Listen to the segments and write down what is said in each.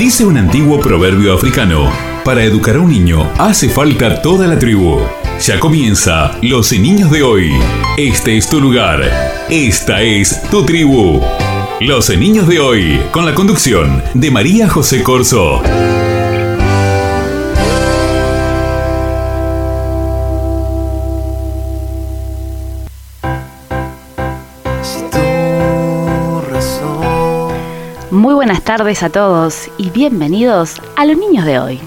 Dice un antiguo proverbio africano, para educar a un niño hace falta toda la tribu. Ya comienza Los Niños de hoy. Este es tu lugar. Esta es tu tribu. Los Niños de hoy, con la conducción de María José Corso. Buenas tardes a todos y bienvenidos a los niños de hoy.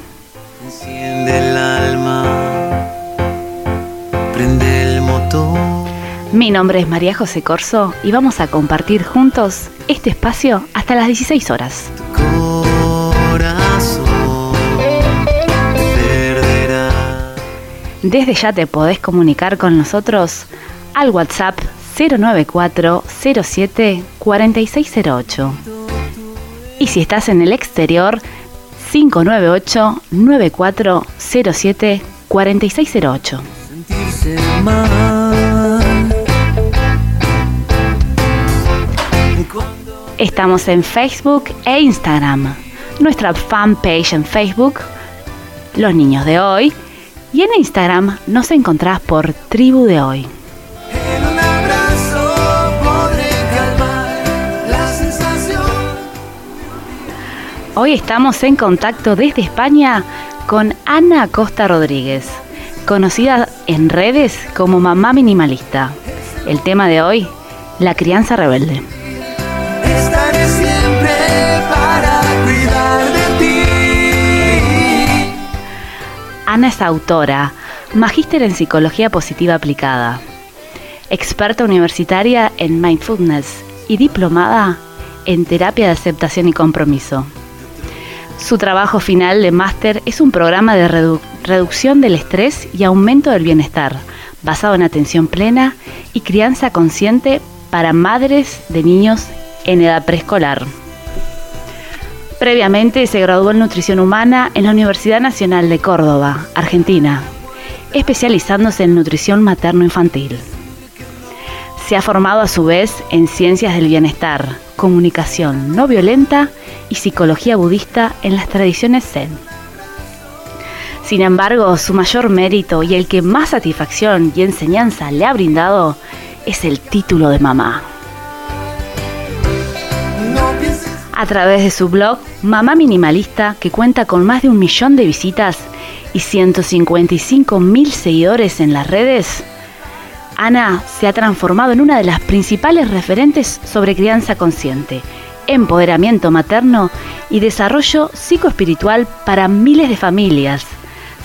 Enciende el alma, prende el motor. Mi nombre es María José Corso y vamos a compartir juntos este espacio hasta las 16 horas. Corazón perderá. Desde ya te podés comunicar con nosotros al WhatsApp 094 07 4608. Y si estás en el exterior, 598 9407 4608. Sentirse mal. Estamos en Facebook e Instagram. Nuestra fanpage en Facebook, Los Niños de Hoy. Y en Instagram nos encontrás por Tribu de Hoy. Hoy estamos en contacto desde España con Ana Costa Rodríguez, conocida en redes como Mamá Minimalista. El tema de hoy, la crianza rebelde. Estaré siempre para cuidar de ti. Ana es autora, magíster en psicología positiva aplicada, experta universitaria en mindfulness y diplomada en terapia de aceptación y compromiso. Su trabajo final de máster es un programa de redu- reducción del estrés y aumento del bienestar, basado en atención plena y crianza consciente para madres de niños en edad preescolar. Previamente se graduó en nutrición humana en la Universidad Nacional de Córdoba, Argentina, especializándose en nutrición materno-infantil. Se ha formado a su vez en ciencias del bienestar, comunicación no violenta y psicología budista en las tradiciones Zen. Sin embargo, su mayor mérito y el que más satisfacción y enseñanza le ha brindado es el título de mamá. A través de su blog Mamá Minimalista, que cuenta con más de un millón de visitas y 155 mil seguidores en las redes, Ana se ha transformado en una de las principales referentes sobre crianza consciente, empoderamiento materno y desarrollo psicoespiritual para miles de familias,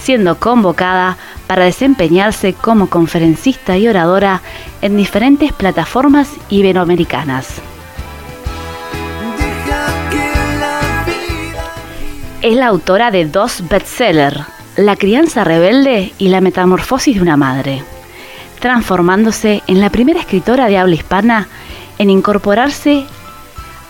siendo convocada para desempeñarse como conferencista y oradora en diferentes plataformas iberoamericanas. Es la autora de dos bestsellers, La crianza rebelde y La metamorfosis de una madre, transformándose en la primera escritora de habla hispana en incorporarse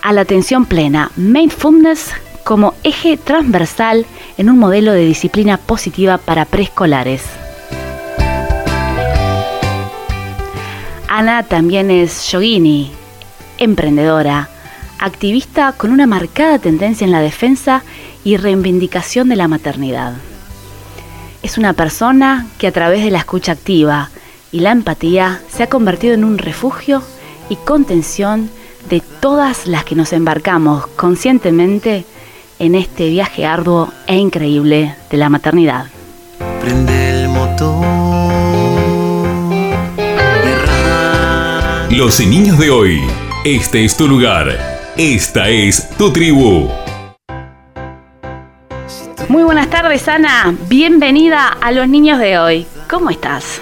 a la atención plena, mindfulness, como eje transversal en un modelo de disciplina positiva para preescolares. Ana también es yogini, emprendedora, activista con una marcada tendencia en la defensa y reivindicación de la maternidad. Es una persona que a través de la escucha activa y la empatía se ha convertido en un refugio y contención de todas las que nos embarcamos conscientemente en este viaje arduo e increíble de la maternidad. prende el motor. Derrama Los Niños de hoy. Este es tu lugar. Esta es tu tribu. Muy buenas tardes, Ana. Bienvenida a los niños de hoy. ¿Cómo estás?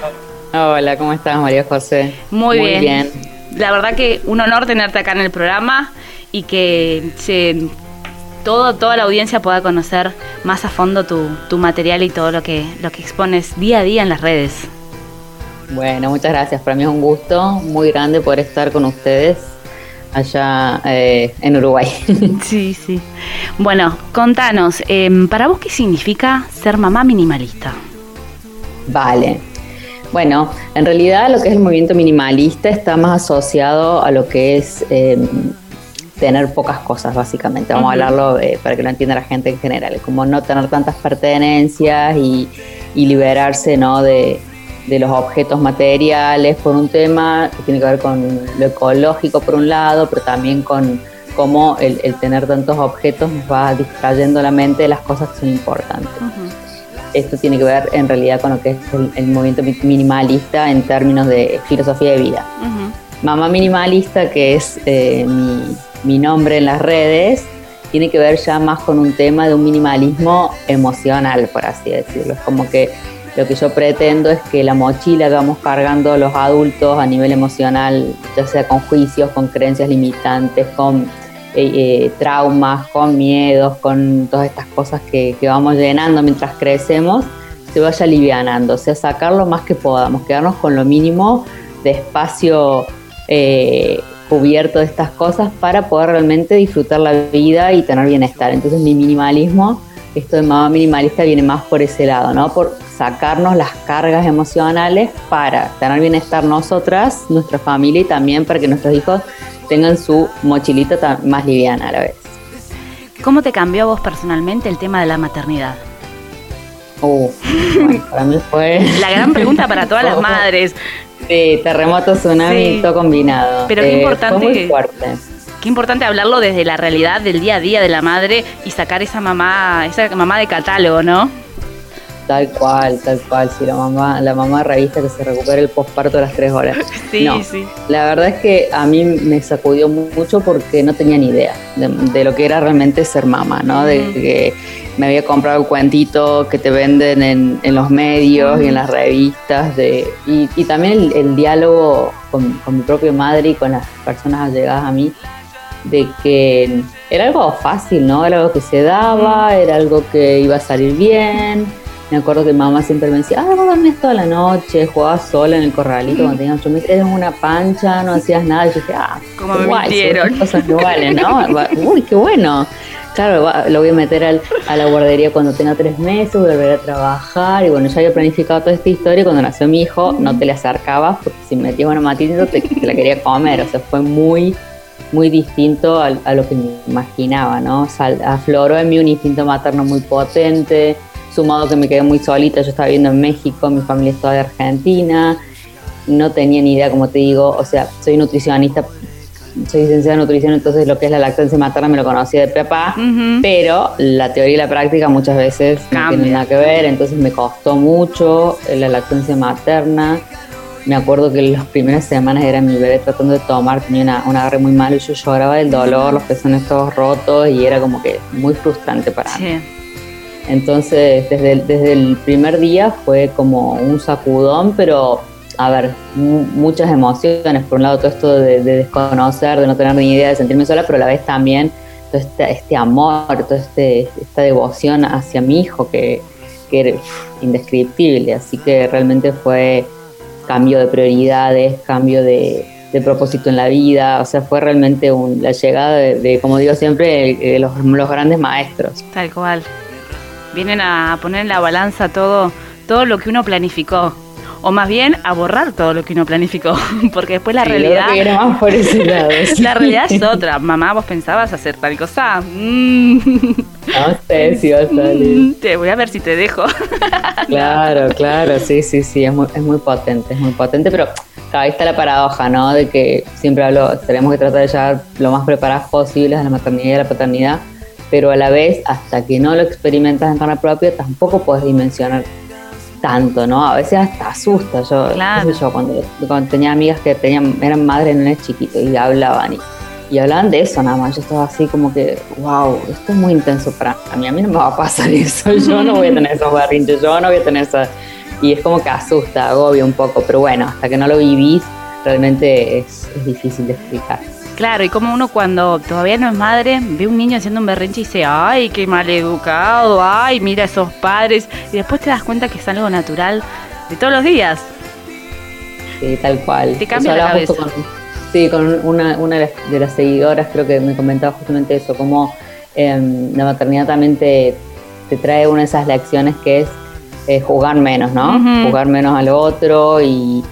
Hola, ¿cómo estás, María José? Muy, bien. La verdad que un honor tenerte acá en el programa y que se- todo, toda la audiencia pueda conocer más a fondo tu, tu material y todo lo que, lo que expones día a día en las redes. Bueno, muchas gracias. Para mí es un gusto muy grande poder estar con ustedes allá eh, en Uruguay. Sí, sí. Bueno, contanos, em, ¿para vos qué significa ser mamá minimalista? vale. Bueno, en realidad lo que es el movimiento minimalista está más asociado a lo que es eh, tener pocas cosas, básicamente. Vamos a hablarlo eh, para que lo entienda la gente en general. Como no tener tantas pertenencias y, y liberarse ¿no? de, de los objetos materiales por un tema que tiene que ver con lo ecológico por un lado, pero también con cómo el, el tener tantos objetos nos va distrayendo la mente de las cosas que son importantes. Ujú. Esto tiene que ver en realidad con lo que es el, el movimiento mi- minimalista en términos de filosofía de vida. Ujú. Mamá Minimalista, que es eh, mi, mi nombre en las redes, tiene que ver ya más con un tema de un minimalismo emocional, por así decirlo. Es como que lo que yo pretendo es que la mochila que vamos cargando los adultos a nivel emocional, ya sea con juicios, con creencias limitantes, con eh, eh, traumas, con miedos, con todas estas cosas que, vamos llenando mientras crecemos, se vaya alivianando, o sea, sacar lo más que podamos, quedarnos con lo mínimo de espacio eh, cubierto de estas cosas para poder realmente disfrutar la vida y tener bienestar. Entonces mi minimalismo, esto de mamá minimalista viene más por ese lado, ¿no? Por sacarnos las cargas emocionales para tener bienestar nosotras, nuestra familia y también para que nuestros hijos tengan su mochilita ta- más liviana a la vez. ¿Cómo te cambió a vos personalmente el tema de la maternidad? Uh, bueno, para mí fue... La gran pregunta para todas las madres. Sí, terremoto, tsunami, Sí. todo combinado. Pero qué Eh, importante Fue muy fuerte. Qué importante hablarlo desde la realidad del día a día de la madre y sacar esa mamá, esa mamá de catálogo, ¿no? Tal cual, tal cual. Sí, la mamá, la mamá revista que se recupera el posparto a las tres horas. Sí, No. sí. La verdad es que a mí me sacudió mucho porque no tenía ni idea de, de lo que era realmente ser mamá, ¿no? De que me había comprado el cuentito que te venden en, en los medios y en las revistas. De, y, y también el, el diálogo con, con mi propia madre y con las personas allegadas a mí, de que era algo fácil, ¿no? Era algo que se daba, era algo que iba a salir bien. Me acuerdo que mamá siempre me decía, ah, vos dormías toda la noche, jugabas sola en el corralito cuando tenías ocho meses, eras una pancha, no hacías nada. Y yo dije, ah, Como me guay, mintieron. cosas no valen, ¿no? Uy, qué bueno. Claro, va- lo voy a meter al- a la guardería cuando tenga tres meses, volver a trabajar. Y bueno, ya había planificado toda esta historia. y Cuando nació mi hijo, no te le acercabas porque si metías una matita te, te la quería comer. O sea, fue muy, muy distinto al- a, lo que me imaginaba, ¿no? Sal- afloró en mí un instinto materno muy potente, sumado que me quedé muy solita. Yo estaba viviendo en México, mi familia es toda de Argentina. No tenía ni idea, como te digo, o sea, soy nutricionista, soy licenciada en nutrición, entonces lo que es la lactancia materna me lo conocía de papá, pero la teoría y la práctica muchas veces no tienen nada que ver, entonces me costó mucho eh, la lactancia materna. Me acuerdo que las primeras semanas era mi bebé tratando de tomar, tenía una, un agarre muy malo y yo lloraba del dolor, los pezones todos rotos y era como que muy frustrante para mí. Entonces, desde el, desde el primer día fue como un sacudón, pero a ver, mu- muchas emociones. Por un lado, todo esto de, de desconocer, de no tener ni idea, de sentirme sola, pero a la vez también todo este, este amor, toda este, esta devoción hacia mi hijo que, que era indescriptible. Así que realmente fue cambio de prioridades, cambio de, propósito en la vida. O sea, fue realmente un- la llegada de, como digo siempre, de los, los grandes maestros. Tal cual. Vienen a poner en la balanza todo, todo lo que uno planificó. O más bien a borrar todo lo que uno planificó. Porque después la Sí, realidad. creo que viene más por ese lado. sí. La realidad es otra. Mamá, vos pensabas hacer tal cosa. Mm. No sé si va a salir. Te voy a ver si te dejo. Claro, claro, sí, sí, sí, es muy, es muy potente, es muy potente, pero ahí está la paradoja, ¿no? De que siempre hablo, tenemos que tratar de llegar lo más preparadas posibles a la maternidad y a la paternidad, pero a la vez, hasta que no lo experimentas en carne propia, tampoco puedes dimensionar tanto, ¿no? A veces hasta asusta. Yo, Claro. sé yo cuando, cuando tenía amigas que tenían, eran madres de nenes chiquitos y hablaban y, y hablaban de eso nada más. Yo estaba así como que, wow, esto es muy intenso para mí. A mí no me va a pasar eso. Yo no voy a tener esos berrinches, yo no voy a tener esa. Y es como que asusta, agobia un poco. Pero bueno, hasta que no lo vivís, realmente es, es difícil de explicar. Claro, y como uno cuando todavía no es madre, ve un niño haciendo un berrinche y dice, ay, qué mal educado, ay, mira esos padres. Y después te das cuenta que es algo natural de todos los días. Sí, tal cual. Te cambia la cabeza. con- sí, con una, una de, las, seguidoras creo que me comentaba justamente eso, como em, la maternidad también te, te trae una de esas lecciones que es eh, jugar menos, ¿no? Jugar menos al otro y,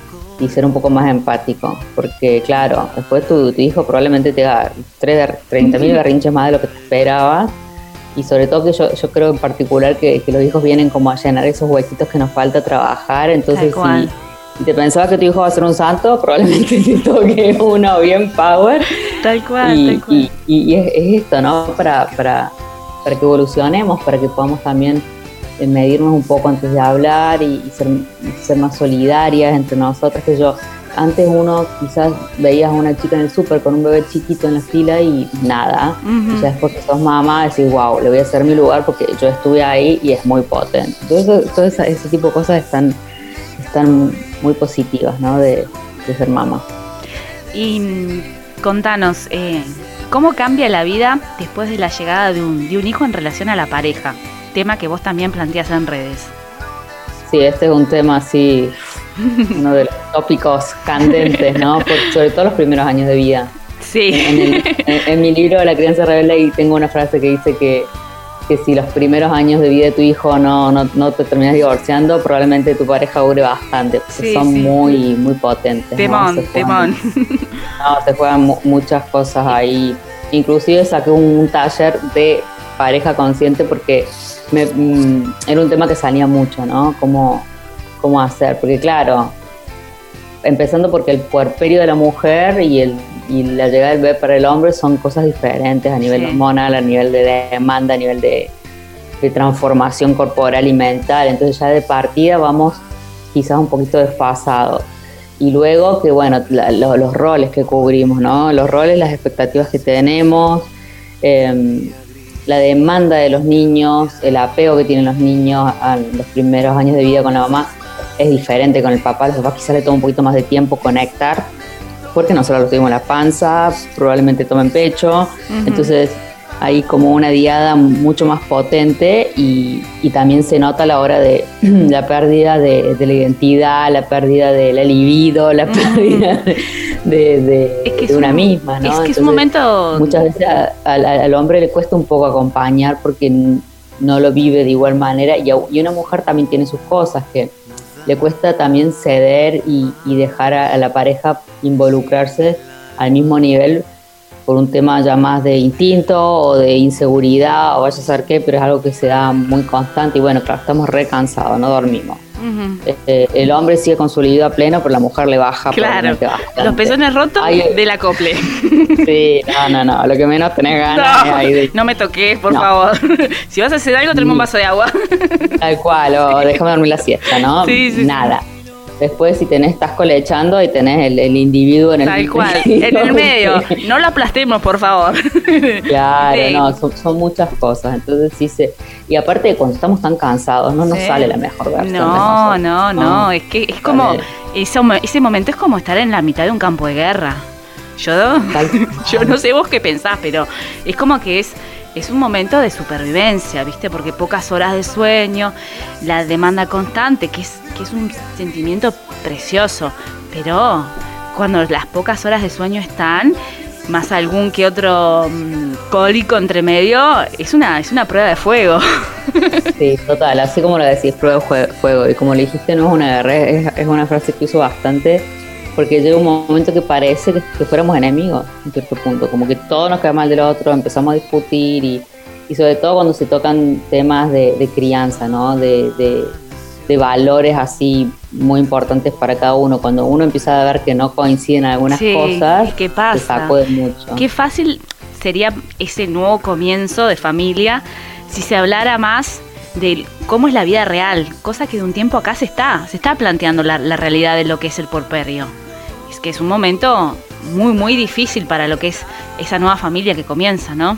y ser un poco más empático, porque claro, después tu, tu hijo probablemente te haga 30 mil berrinches más de lo que te esperabas y sobre todo que yo, yo creo en particular que, que los hijos vienen como a llenar esos huequitos que nos falta trabajar, entonces si, si te pensabas que tu hijo va a ser un santo, probablemente te toque uno bien power Tal cual, y, tal cual. y- y es, es esto, ¿no? Para, para, para que evolucionemos, para que podamos también medirnos un poco antes de hablar y, y ser, más solidarias entre nosotras. Que yo, antes uno quizás veías a una chica en el súper con un bebé chiquito en la fila y nada. Y ya después que sos mamá, decís, wow, le voy a hacer mi lugar porque yo estuve ahí y es muy potente. Entonces, todo esa- ese tipo de cosas están, están muy positivas, ¿no? De, de ser mamá. Y mm, contanos, eh, ¿cómo cambia la vida después de la llegada de un, de un hijo en relación a la pareja? Tema que vos también planteas en redes. Sí, este es un tema así, uno de los tópicos candentes, ¿no? Por- sobre todo los primeros años de vida. En, Sí, el- en- en mi libro La crianza rebelde y tengo una frase que dice que, que si los primeros años de vida de tu hijo no, no, no te terminas divorciando, probablemente tu pareja dure bastante, porque Sí, son sí. muy, muy potentes. ¿no? temón, juegan- temón. No, se juegan mu- muchas cosas ahí. Inclusive saqué un taller de pareja consciente porque me- mm, era un tema que salía mucho, ¿no? Cómo, cómo hacer, porque claro, empezando porque el puerperio de la mujer y, el, y la llegada del bebé para el hombre son cosas diferentes a nivel Sí. hormonal, a nivel de demanda, a nivel de, de transformación corporal y mental. Entonces ya de partida vamos quizás un poquito desfasados. Y luego que, bueno, la- lo- los roles que cubrimos, ¿no? Los roles, las expectativas que tenemos, em, la demanda de los niños, el apego que tienen los niños a los primeros años de vida con la mamá es diferente con el papá. Los papás quizás le toma un poquito más de tiempo conectar, porque nosotros los tuvimos en la panza, probablemente tomen pecho. Ujú. Entonces hay como una diada mucho más potente y, y también se nota a la hora de la pérdida de, de la identidad, la pérdida de la libido, la pérdida de, de- de- Es que de es una un- misma, ¿no? Es que es un momento... Muchas veces a- al, al hombre le cuesta un poco acompañar porque no lo vive de igual manera y, a- y una mujer también tiene sus cosas que le cuesta también ceder y, y dejar a la pareja involucrarse al mismo nivel por un tema ya más de instinto o de inseguridad o vaya a saber qué, pero es algo que se da muy constante y bueno, claro, estamos re cansados, no dormimos. Eh, el hombre sigue con su libido a pleno, pero la mujer le baja. Claro, los pezones rotos eh. del acople. Sí, no, no, no, lo que menos tenés ganas No, de no me toques, por No. favor. Si vas a hacer algo, tráeme un vaso de agua. Tal cual, o déjame dormir la siesta, ¿no? Sí, sí, sí. Nada. Después, si tenés, estás colechando y tenés el, el individuo en el Tal cual, en el medio. No lo aplastemos, por favor. Claro, Sí. no, son, son muchas cosas. Entonces, sí se. Y aparte, cuando estamos tan cansados, no nos Sí. sale la mejor versión. No, no, no, es que es como, ese, ese momento es como estar en la mitad de un campo de guerra. Yo, yo no sé vos qué pensás, pero es como que es, es un momento de supervivencia, ¿viste? Porque pocas horas de sueño, la demanda constante, que es, que es un sentimiento precioso, pero cuando las pocas horas de sueño están, más algún que otro mm, cólico entre medio, es una, es una prueba de fuego. Sí, total, así como lo decís, prueba de fuego. Y como le dijiste, no es una guerra, es, es una frase que uso bastante, porque llega un momento que parece que, que fuéramos enemigos, en cierto punto, como que todo nos queda mal del otro, empezamos a discutir y, y sobre todo cuando se tocan temas de, de crianza, ¿no? De, de- de valores así muy importantes para cada uno. Cuando uno empieza a ver que no coinciden algunas Sí, cosas, ¿qué se pasa? sacude mucho. Qué fácil sería ese nuevo comienzo de familia si se hablara más de cómo es la vida real, cosa que de un tiempo acá se está, se está planteando la, la realidad de lo que es el porperio. Que es un momento muy, muy difícil para lo que es esa nueva familia que comienza, ¿no?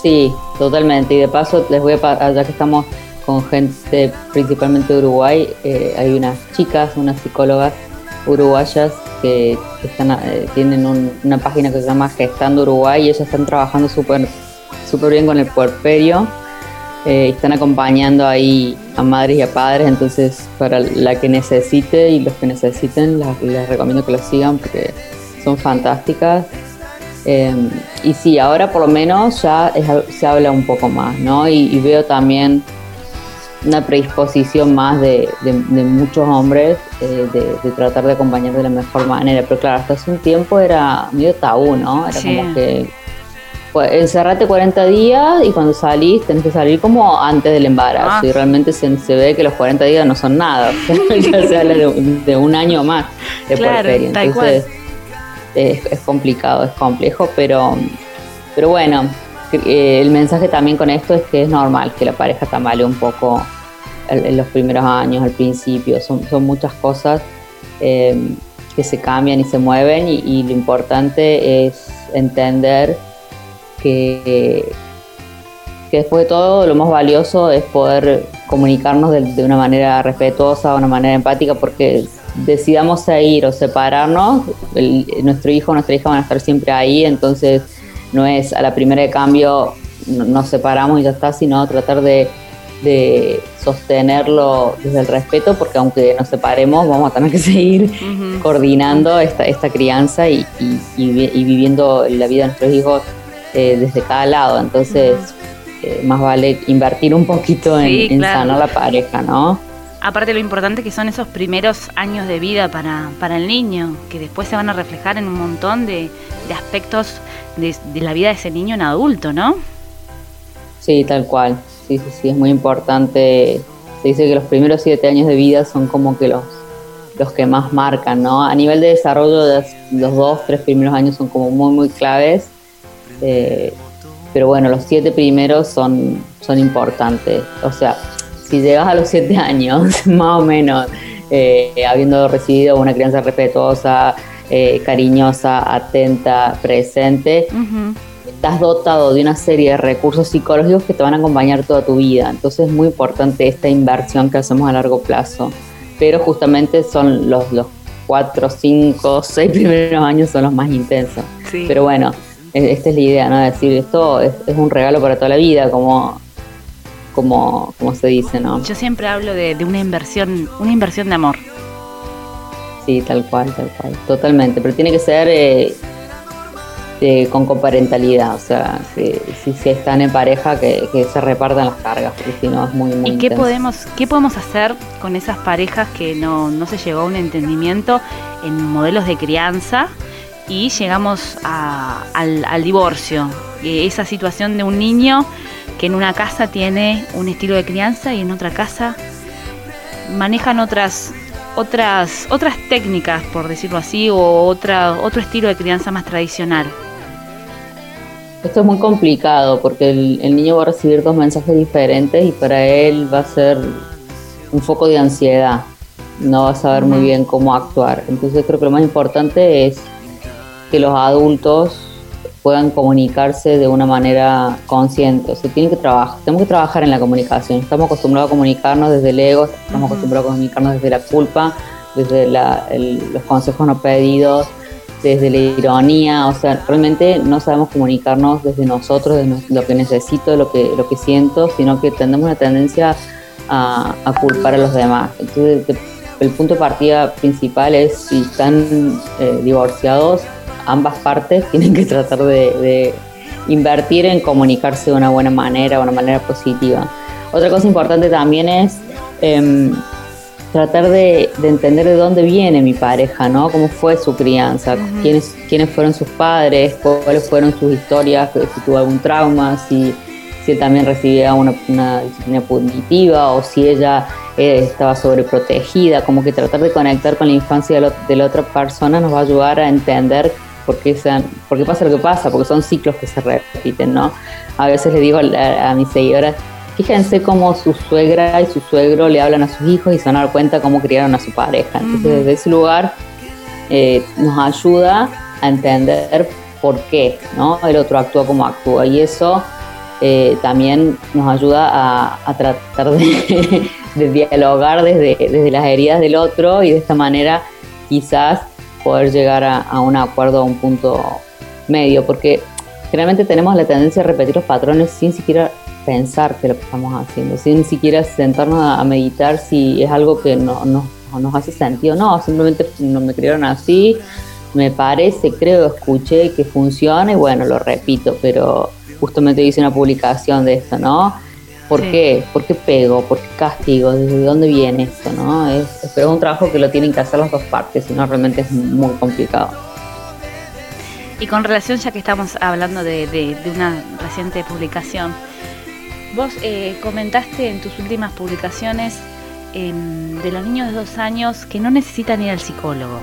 Sí, totalmente. Y de paso, les voy a, ya que estamos con gente principalmente de Uruguay, eh, hay unas chicas, unas psicólogas uruguayas que, están, eh, tienen un- una página que se llama Gestando Uruguay y ellas están trabajando súper súper bien con el puerperio. Eh, están acompañando ahí a madres y a padres, entonces para la que necesite y los que necesiten, las- les recomiendo que los sigan porque son fantásticas. Eh, y sí, ahora por lo menos ya es- se habla un poco más, ¿no? Y, y veo también una predisposición más de, de- de muchos hombres eh, de, de tratar de acompañar de la mejor manera. Pero claro, hasta hace un tiempo era medio tabú, ¿no? Era Sí. como que pues, encerrate 40 días y cuando salís tenés que salir como antes del embarazo. Ah. Y realmente se, se ve que los 40 días no son nada. ya se habla de, de un año más de Claro, Entonces es, es complicado, es complejo, pero, pero bueno, eh, el mensaje también con esto es que es normal que la pareja tambalee un poco en, en los primeros años, al principio. Son, son muchas cosas eh, que se cambian y se mueven y, y lo importante es entender que, que después de todo lo más valioso es poder comunicarnos de, de una manera respetuosa, de una manera empática, porque decidamos ir o separarnos, el- nuestro hijo o nuestra hija van a estar siempre ahí, entonces no es a la primera de cambio no- nos separamos y ya está, sino tratar de, de sostenerlo desde el respeto, porque aunque nos separemos vamos a tener que seguir coordinando esta, esta crianza y, y- y vi- y viviendo la vida de nuestros hijos eh, desde cada lado. Entonces, eh, más vale invertir un poquito en, Sí, en claro. sanar la pareja, ¿no? Aparte lo importante que son esos primeros años de vida para, para el niño, que después se van a reflejar en un montón de, de aspectos de, de la vida de ese niño en adulto, ¿no? Sí, tal cual. Sí, sí, sí, es muy importante. Se dice que los primeros siete años de vida son como que los, los que más marcan, ¿no? A nivel de desarrollo, los dos, tres primeros años son como muy, muy claves. Eh, pero bueno, los siete primeros son, son importantes. O sea, si llegas a los siete años, más o menos, eh, habiendo recibido una crianza respetuosa, eh, cariñosa, atenta, presente, estás dotado de una serie de recursos psicológicos que te van a acompañar toda tu vida. Entonces es muy importante esta inversión que hacemos a largo plazo. Pero justamente son los, los cuatro, cinco, seis primeros años son los más intensos. Sí. Pero bueno, esta es la idea, ¿no? Decir, esto es, es un regalo para toda la vida, como, como, como se dice, ¿no? Yo siempre hablo de, de una inversión, una inversión de amor. Sí, tal cual, tal cual, totalmente. Pero tiene que ser eh, eh, con coparentalidad, o sea, si, si están en pareja, que, que se repartan las cargas, porque si no es muy, muy ¿Y qué intenso. podemos, qué podemos hacer con esas parejas que no, no se llegó a un entendimiento en modelos de crianza y llegamos a- al, al divorcio? Esa situación de un niño que en una casa tiene un estilo de crianza y en otra casa manejan otras otras otras técnicas por decirlo así o otra otro estilo de crianza más tradicional Esto es muy complicado porque el, el niño va a recibir dos mensajes diferentes y para él va a ser un foco de ansiedad. No va a saber muy bien cómo actuar. Entonces creo que lo más importante es que los adultos puedan comunicarse de una manera consciente. O sea, tienen que trabajar, tenemos que trabajar en la comunicación. Estamos acostumbrados a comunicarnos desde el ego, estamos acostumbrados a comunicarnos desde la culpa, desde la- el- los consejos no pedidos, desde la ironía. O sea, realmente no sabemos comunicarnos desde nosotros, desde lo que necesito, lo que, lo que siento, sino que tenemos una tendencia a, a culpar a los demás. Entonces, el punto de partida principal es si están eh, divorciados, ambas partes tienen que tratar de, de invertir en comunicarse de una buena manera, de una manera positiva. Otra cosa importante también es em, tratar de, de entender de dónde viene mi pareja, ¿no? Cómo fue su crianza, quiénes, quiénes fueron sus padres, cuáles fueron sus historias, si tuvo algún trauma, si, si él también recibía una, una disciplina punitiva o si ella eh, estaba sobreprotegida, como que tratar de conectar con la infancia de, de la otra persona nos va a ayudar a entender por qué, sean, por qué pasa lo que pasa, porque son ciclos que se repiten, ¿no? A veces le digo a, a mis seguidoras, fíjense cómo su suegra y su suegro le hablan a sus hijos y se van a dar cuenta cómo criaron a su pareja. Entonces, desde ese lugar eh, nos ayuda a entender por qué ¿no? el otro actúa como actúa. Y eso eh, también nos ayuda a, a tratar de, de dialogar desde, desde las heridas del otro y de esta manera quizás poder llegar a, un acuerdo, a un punto medio, porque generalmente tenemos la tendencia a repetir los patrones sin siquiera pensar que lo que estamos haciendo, sin siquiera sentarnos a, meditar si es algo que no, no- no nos hace sentido, no, simplemente no me criaron así, me parece, creo, escuché que funciona y bueno, lo repito, pero justamente hice una publicación de esto, ¿no? ¿Por Sí. qué? ¿Por qué pego? ¿Por qué castigo? ¿Desde dónde viene esto? ¿no? Es, pero es un trabajo que lo tienen que hacer las dos partes, si no realmente es muy complicado. Y con relación, ya que estamos hablando de, de- de una reciente publicación, vos eh, comentaste en tus últimas publicaciones em, de los niños de dos años que no necesitan ir al psicólogo.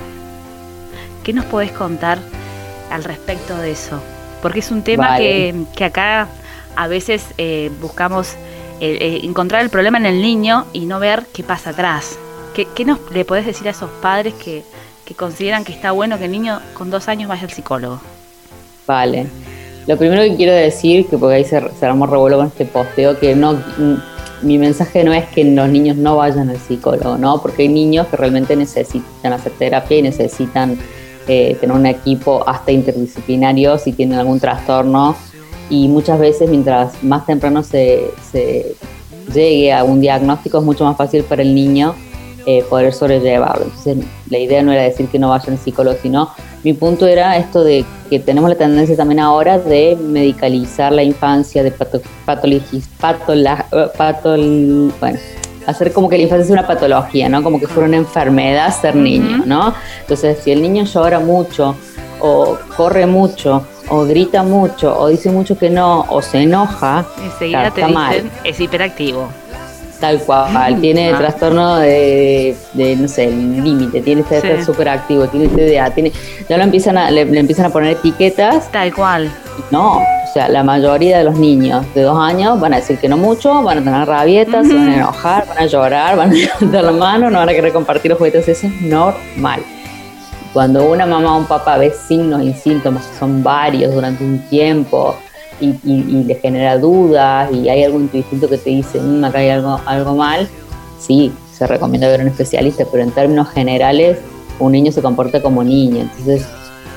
¿Qué nos podés contar al respecto de eso? Porque es un tema Vale. que, que acá a veces eh, buscamos eh, eh, encontrar el problema en el niño y no ver qué pasa atrás. ¿Qué, qué nos le podés decir a esos padres que, que consideran que está bueno que el niño con dos años vaya al psicólogo? Vale. Lo primero que quiero decir, que porque ahí se, se armó revuelo con este posteo, que no mm, mi mensaje no es que los niños no vayan al psicólogo, ¿no? Porque hay niños que realmente necesitan hacer terapia y necesitan eh, tener un equipo hasta interdisciplinario si tienen algún trastorno. Y muchas veces, mientras más temprano se, se llegue a un diagnóstico, es mucho más fácil para el niño eh, poder sobrellevarlo. Entonces, la idea no era decir que no vayan al psicólogo, sino mi punto era esto de que tenemos la tendencia también ahora de medicalizar la infancia, de pato, patologis- patola- patol- bueno, hacer como que la infancia es una patología, ¿no? Como que fuera una enfermedad ser niño, ¿no? Entonces, si el niño llora mucho, o corre mucho, o grita mucho, o dice mucho que no, o se enoja, Enseguida está te dicen, mal. es hiperactivo. Tal cual, tiene Ah. trastorno de, de, no sé, límite, tiene que Sí. súper activo, tiene TDA, tiene, ya lo empiezan a, le, le empiezan a poner etiquetas, Tal cual. no, o sea, la mayoría de los niños de dos años van a decir que no mucho, van a tener rabietas, se van a enojar, van a llorar, van a levantar la mano, no van a querer compartir los juguetes, eso es normal. Cuando una mamá o un papá ve signos y síntomas que son varios durante un tiempo y, y- le genera dudas y hay algún instinto que te dice, "Mm, acá hay algo, algo mal, sí, se recomienda ver a un especialista, pero en términos generales un niño se comporta como niño. Entonces,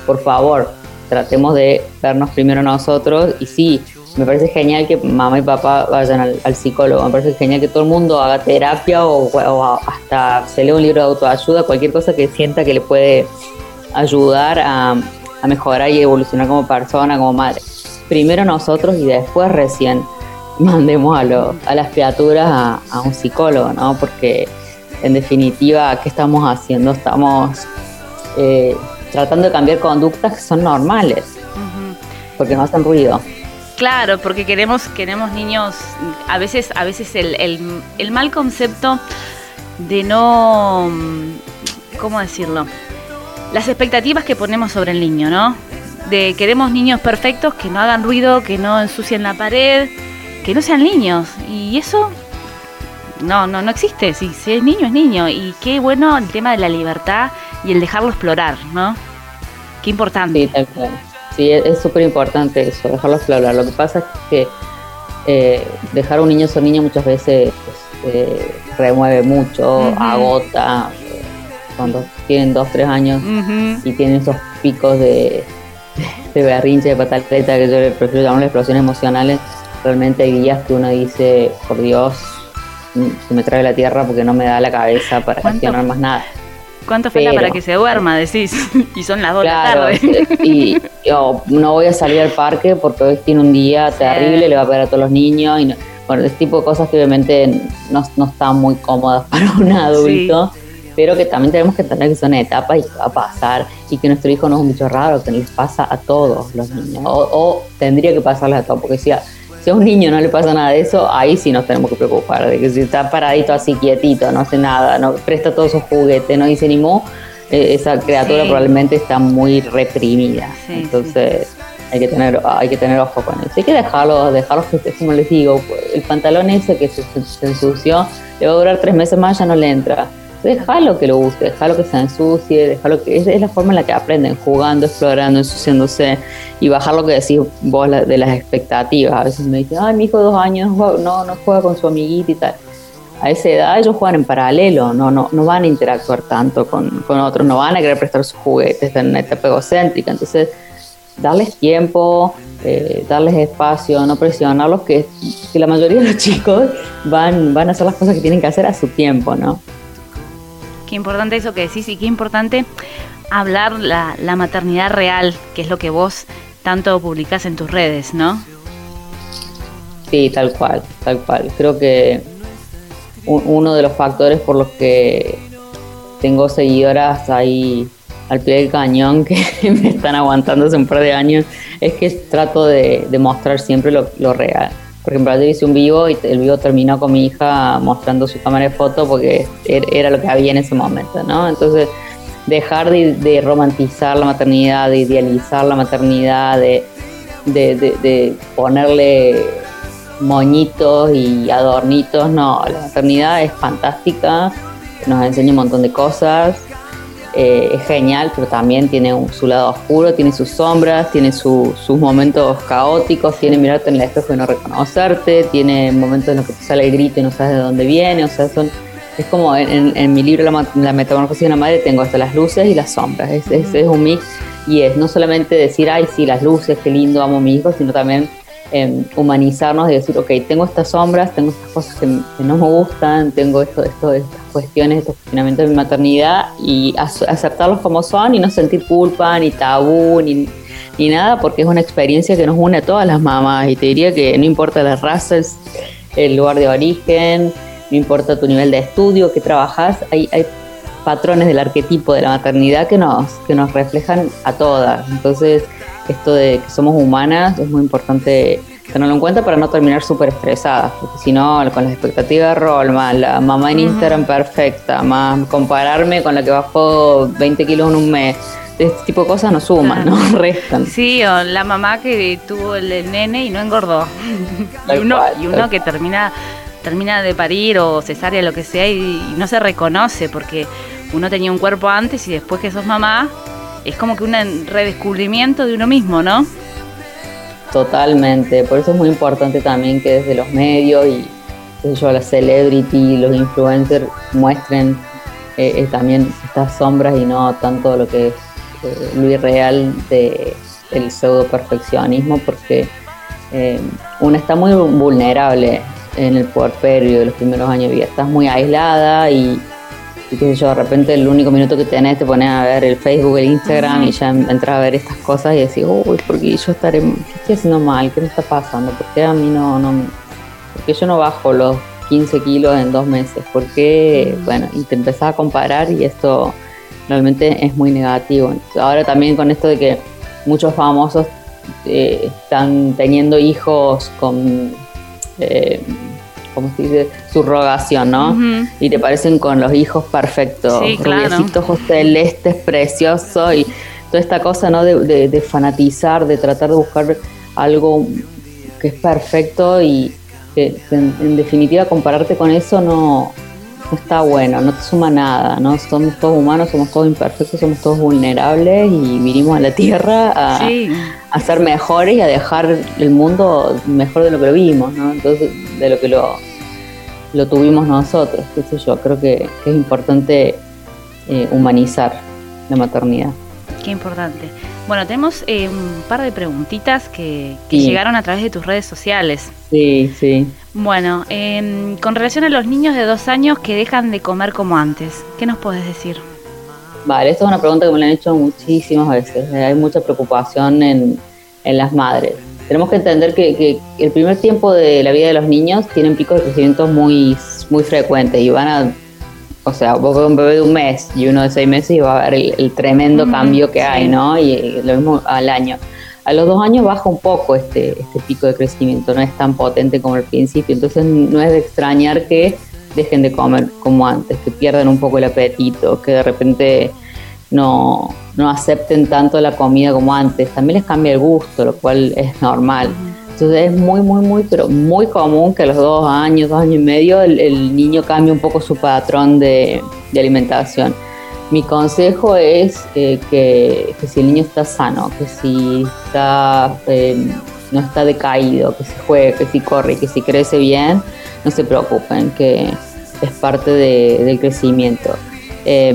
por favor, tratemos de vernos primero nosotros y sí, me parece genial que mamá y papá vayan al, al psicólogo, me parece genial que todo el mundo haga terapia o, o hasta se lea un libro de autoayuda, cualquier cosa que sienta que le puede ayudar a, a mejorar y evolucionar como persona, como madre. Primero nosotros y después recién mandemos a, lo- a las criaturas a, a un psicólogo, ¿no? Porque en definitiva, ¿qué estamos haciendo? Estamos eh, tratando de cambiar conductas que son normales, porque no hacen ruido. Claro, porque queremos, queremos niños, a veces, a veces el, el- mal concepto de no, mm, ¿cómo decirlo? Las expectativas que ponemos sobre el niño, ¿no? De queremos niños perfectos que no hagan ruido, que no ensucien la pared, que no sean niños. Y eso no, no, no existe. Si, si es niño, es niño. Y qué bueno el tema de la libertad y el dejarlo explorar, ¿no? Qué importante. Sí. Sí, es es súper importante eso, dejarlo explorar. Lo que pasa es que eh, dejar a un niño ser niño muchas veces eh, remueve mucho, agota. eh, Cuando tienen dos, tres años y tienen esos picos de, de berrinche, de pataleta, que yo le prefiero llamar explosiones emocionales, realmente hay días que uno dice, por Dios, mm, se me trae la tierra porque no me da la cabeza para gestionar más nada. ¿Cuánto falta para que se duerma? Decís. y son las 2 Claro, de la tarde. y yo no voy a salir al parque porque hoy tiene un día terrible, le va a pegar a todos los niños y no- bueno, ese tipo de cosas que obviamente no, no están muy cómodas para un adulto, pero que también tenemos que entender que son etapas y que va a pasar y que nuestro hijo no es un bicho raro, que les pasa a todos los niños, o, o tendría que pasarles a todos, porque si si a un niño no le pasa nada de eso, ahí sí nos tenemos que preocupar, de que si está paradito así quietito, no hace nada, no presta todos sus juguetes, no dice ni mu, eh, esa criatura Sí. probablemente está muy reprimida. Sí, Entonces hay que tener hay que tener ojo con eso. Hay que dejarlo, dejarlo que como les digo, el pantalón ese que se, se- se ensució, le va a durar tres meses más, ya no le entra. Déjalo que lo use, déjalo que se ensucie, déjalo que es, es la forma en la que aprenden, jugando, explorando, ensuciándose y bajar lo que decís vos de las expectativas. A veces me dicen, ay, mi hijo de dos años no, no juega con su amiguita y tal a esa edad ellos juegan en paralelo, no, no, no van a interactuar tanto con, con otros, no van a querer prestar sus juguetes, están en una etapa egocéntrica. Entonces, darles tiempo, eh, darles espacio, no presionarlos, que, que la mayoría de los chicos van, van a hacer las cosas que tienen que hacer a su tiempo, ¿no? Importante eso que decís y qué importante hablar la, la maternidad real, que es lo que vos tanto publicás en tus redes, ¿no? Sí, tal cual, tal cual. Creo que u- uno de los factores por los que tengo seguidoras ahí al pie del cañón que me están aguantando hace un par de años es que trato de, de mostrar siempre lo, lo real. Por ejemplo, ayer hice un vivo y el vivo terminó con mi hija mostrando su cámara de foto porque er- era lo que había en ese momento, ¿no? Entonces, dejar de, romantizar la maternidad, de idealizar la maternidad, de, de- de ponerle moñitos y adornitos, no, la maternidad es fantástica, nos enseña un montón de cosas, eh, es genial, pero también tiene un- su lado oscuro, tiene sus sombras, tiene su- sus momentos caóticos, tiene mirarte en el espejo y no reconocerte, tiene momentos en los que te sale el grito y no sabes de dónde viene, o sea, son... Es como en, en- en mi libro la, la metamorfosis de una madre tengo hasta las luces y las sombras, es, es- es un mix y es no solamente decir, ay, sí, las luces, qué lindo, amo a mi hijo, sino también humanizarnos y decir, ok, tengo estas sombras, tengo estas cosas que, no me gustan, tengo esto, esto, estas cuestiones, estos cuestionamientos de mi maternidad y ac- aceptarlos como son y no sentir culpa, ni tabú, ni, ni nada, porque es una experiencia que nos une a todas las mamás y te diría que no importa la raza, el, el lugar de origen, no importa tu nivel de estudio, que trabajas, hay, hay patrones del arquetipo de la maternidad que nos, que nos reflejan a todas. Entonces, esto de que somos humanas es muy importante tenerlo en cuenta para no terminar súper estresadas, porque si no, con las expectativas de rol, más la mamá en Instagram perfecta, más compararme con la que bajó 20 kilos en un mes, este tipo de cosas no suman, Claro. no restan. Sí, o la mamá que tuvo el nene y no engordó. y uno, cual, y uno que termina termina de parir o cesárea, lo que sea, y, y no se reconoce porque uno tenía un cuerpo antes y después que sos mamá, es como que un redescubrimiento de uno mismo, ¿no? Totalmente, por eso es muy importante también que desde los medios y yo, las celebrity, los influencers muestren eh, eh, también estas sombras y no tanto lo que es eh, lo irreal de pseudo perfeccionismo porque eh, uno está muy vulnerable en el puerperio de los primeros años de vida, estás muy aislada y, y qué sé yo, de repente el único minuto que tenés te pones a ver el Facebook, el Instagram y ya entras a ver estas cosas y decís, uy, porque yo estaré, ¿qué estoy haciendo mal? ¿Qué me está pasando? ¿Por qué a mí no, no, porque yo no bajo los 15 kilos en dos meses? ¿Por qué? Bueno, y te empezás a comparar y esto realmente es muy negativo. Ahora también con esto de que muchos famosos eh, están teniendo hijos con, eh, ¿cómo se dice? Subrogación, ¿no? Y te parecen con los hijos perfectos, Sí, claro. ojos celestes, preciosos y toda esta cosa, ¿no? De, de- de fanatizar, de tratar de buscar algo que es perfecto y que, que en, en definitiva compararte con eso no, no está bueno, no te suma nada, ¿no? Somos todos humanos, somos todos imperfectos, somos todos vulnerables y vinimos a la Tierra a, Sí, a ser mejores y a dejar el mundo mejor de lo que lo vimos, ¿no? Entonces, de lo que lo, lo tuvimos nosotros, qué sé yo, creo que, que es importante eh, humanizar la maternidad. qué importante. Bueno, tenemos eh, un par de preguntitas que, que Sí. llegaron a través de tus redes sociales. Sí, sí. Bueno, em, con relación a los niños de dos años que dejan de comer como antes, ¿qué nos puedes decir? Vale, esta es una pregunta que me la han hecho muchísimas veces. eh, Hay mucha preocupación en, en las madres. Tenemos que entender que, que el primer tiempo de la vida de los niños tienen picos de crecimiento muy, muy frecuentes y van a, o sea, vos ves un bebé de un mes y uno de seis meses y va a ver el, el tremendo cambio que sí. hay, ¿no? Y lo mismo al año. A los dos años baja un poco este, este pico de crecimiento, no es tan potente como al principio, entonces no es de extrañar que dejen de comer como antes, que pierdan un poco el apetito, que de repente no, no acepten tanto la comida como antes. También les cambia el gusto, lo cual es normal. Entonces es muy, muy, muy, pero muy común que a los dos años, dos años y medio, el, niño cambie un poco su patrón de, alimentación. Mi consejo es eh, que, que si el niño está sano, que si está, eh, no está decaído, que si juegue, que si corre, que si crece bien, no se preocupen, que es parte de- del crecimiento. Eh,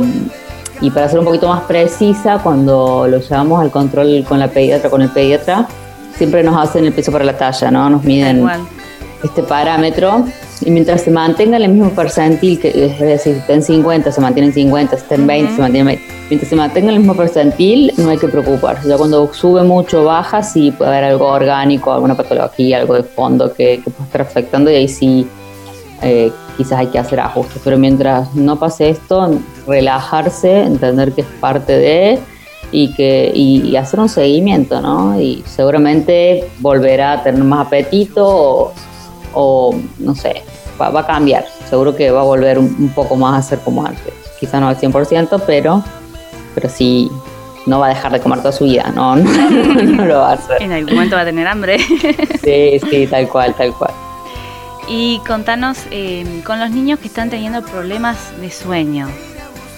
y para ser un poquito más precisa, cuando lo llevamos al control con la pediatra, con el pediatra, siempre nos hacen el peso para la talla, ¿no? Nos miden este parámetro y mientras se mantenga en el mismo percentil, que es decir, si está en 50, se mantiene en 50, si está en 20, Ujú. se mantiene en 20. Mientras se mantenga en el mismo percentil, no hay que preocuparse. Ya cuando sube mucho, baja, sí puede haber algo orgánico, alguna patología, algo de fondo que, que puede estar afectando y ahí sí eh, quizás hay que hacer ajustes. Pero mientras no pase esto, relajarse, entender que es parte de y que y, hacer un seguimiento, ¿no? Y seguramente volverá a tener más apetito o, no sé, va, va a cambiar. Seguro que va a volver un, un poco más a ser como antes. Quizás no al 100%, pero, pero sí no va a dejar de comer toda su vida, no, no, no lo va a hacer. En algún momento va a tener hambre. Sí, sí, tal cual, tal cual. y contanos, eh, con los niños que están teniendo problemas de sueño,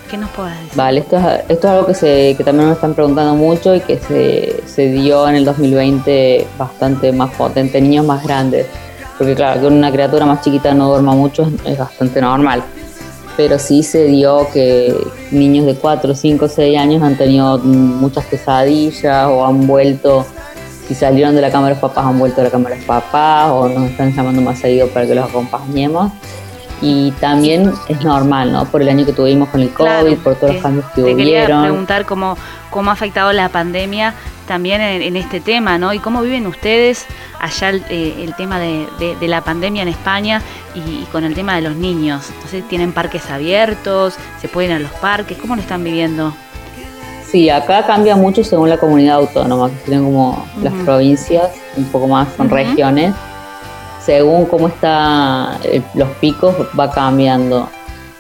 ¿qué nos puedes decir? Vale, esto es, esto es algo que, se, que también me están preguntando mucho y que se, se dio en el 2020 bastante más potente, en niños más grandes. Porque claro, que una criatura más chiquita no duerma mucho es- es bastante normal. Pero sí se dio que niños de 4, 5, 6 años han tenido muchas pesadillas o han vuelto, si salieron de la cama de papás, han vuelto a la cama de papás o nos están llamando más seguido para que los acompañemos. Y también es normal, ¿no? Por el año que tuvimos con el COVID, Claro, por todos los cambios que Te quería hubieron. preguntar cómo, cómo ha afectado la pandemia también en, en este tema, ¿no? Y cómo viven ustedes allá el, eh, el tema de, de- de la pandemia en España y, y con el tema de los niños. Entonces, ¿tienen parques abiertos? ¿Se pueden ir a los parques? ¿Cómo lo están viviendo? Sí, acá cambia mucho según la comunidad autónoma, que tienen como las provincias, un poco más son regiones. Según cómo están los picos, va cambiando.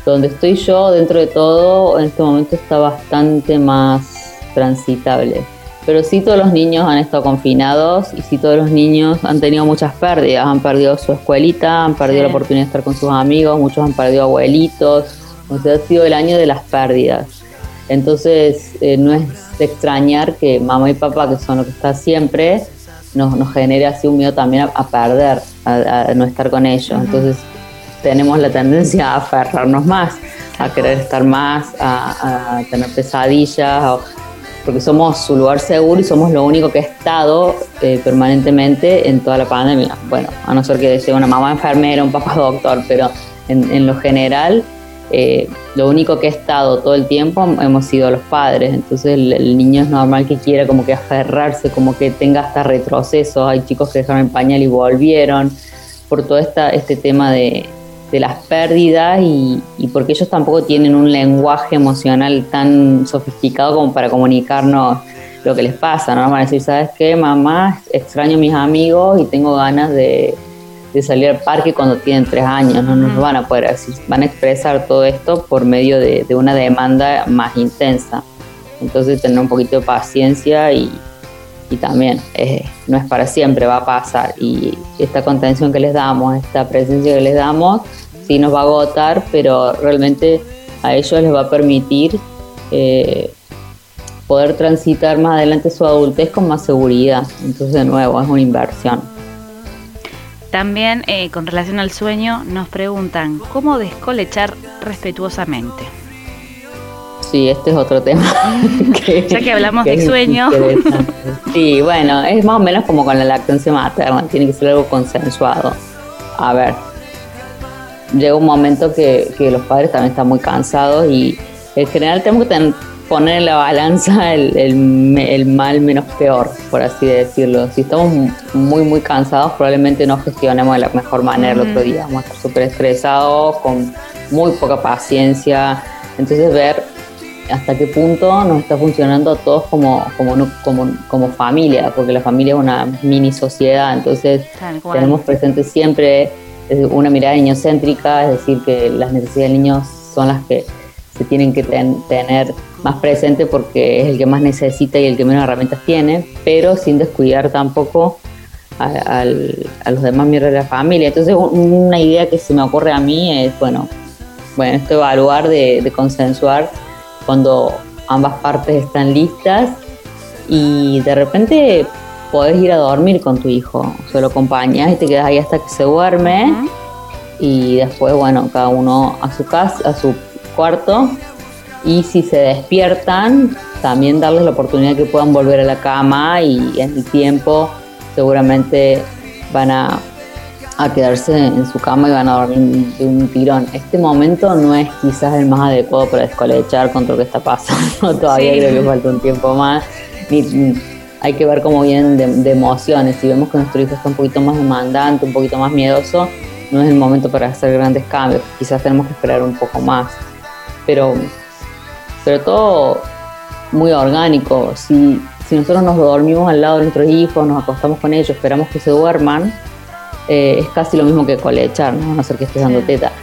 Donde estoy yo, dentro de todo, en este momento está bastante más transitable. Pero sí todos los niños han estado confinados y sí todos los niños han tenido muchas pérdidas. Han perdido su escuelita, han perdido Sí. la oportunidad de estar con sus amigos, muchos han perdido abuelitos. O sea, ha sido el año de las pérdidas. Entonces, eh, no es de extrañar que mamá y papá, que son lo que está siempre, nos, nos genere así un miedo también a, a perder, a, a no estar con ellos. Entonces, tenemos la tendencia a aferrarnos más, a querer estar más, a, a tener pesadillas, o- porque somos su lugar seguro y somos lo único que ha estado eh, permanentemente en toda la pandemia. Bueno, a no ser que sea una mamá enfermera, un papá doctor, pero en, en lo general, eh, lo único que ha estado todo el tiempo hemos sido los padres. Entonces el, niño es normal que quiera como que aferrarse, como que tenga hasta retrocesos. Hay chicos que dejaron el pañal y volvieron por todo esta, este tema de, de las pérdidas y, porque ellos tampoco tienen un lenguaje emocional tan sofisticado como para comunicarnos lo que les pasa, ¿no? Van decir, ¿sabes qué, mamá? Extraño a mis amigos y tengo ganas de, de salir al parque cuando tienen tres años, no nos van a poder decir, van a expresar todo esto por medio de, de una demanda más intensa. Entonces tener un poquito de paciencia y, y también eh, no es para siempre, va a pasar. Y esta contención que les damos, esta presencia que les damos, sí nos va a agotar, pero realmente a ellos les va a permitir eh, poder transitar más adelante su adultez con más seguridad. Entonces, de nuevo, es una inversión. También, eh, con relación al sueño, nos preguntan cómo descolechar respetuosamente. Sí, este es otro tema. Ya que hablamos de sueño. Sí, bueno, es más o menos como con la lactancia materna, tiene que ser algo consensuado. A ver, llega un momento que, que los padres también están muy cansados y en general tenemos que ten- poner en la balanza el, el me- el mal menos peor, por así decirlo. Si estamos muy, muy cansados, probablemente no gestionemos de la mejor manera el otro día. Vamos a estar súper estresados, con muy poca paciencia. Entonces, ver hasta qué punto nos está funcionando a todos como, como, como, como familia, porque la familia es una mini sociedad, entonces tenemos presente siempre eh, una mirada niñocéntrica, es decir, que las necesidades del niño son las que tienen que ten- tener más presente porque es el que más necesita y el que menos herramientas tiene, pero sin descuidar tampoco a, al- a los demás miembros de la familia. Entonces, un- una idea que se me ocurre a mí es, bueno, bueno, esto evaluar de, de consensuar cuando ambas partes están listas y de repente podés ir a dormir con tu hijo, se lo acompañas y te quedas ahí hasta que se duerme Ujú. y después, bueno, cada uno a su casa, a su cuarto y si se despiertan, también darles la oportunidad que puedan volver a la cama y en el tiempo seguramente van a, a quedarse en su cama y van a dormir de un tirón. Este momento no es quizás el más adecuado para descolechar contra lo que está pasando. Todavía Sí. creo que falta un tiempo más. Ni- ni- hay que ver cómo vienen de, de emociones. Si vemos que nuestro hijo está un poquito más demandante, un poquito más miedoso, no es el momento para hacer grandes cambios. Quizás tenemos que esperar un poco más. Pero, pero todo muy orgánico. Si, si nosotros nos dormimos al lado de nuestros hijos, nos acostamos con ellos, esperamos que se duerman, eh, es casi lo mismo que colechar, ¿no? a no ser que estés dando teta.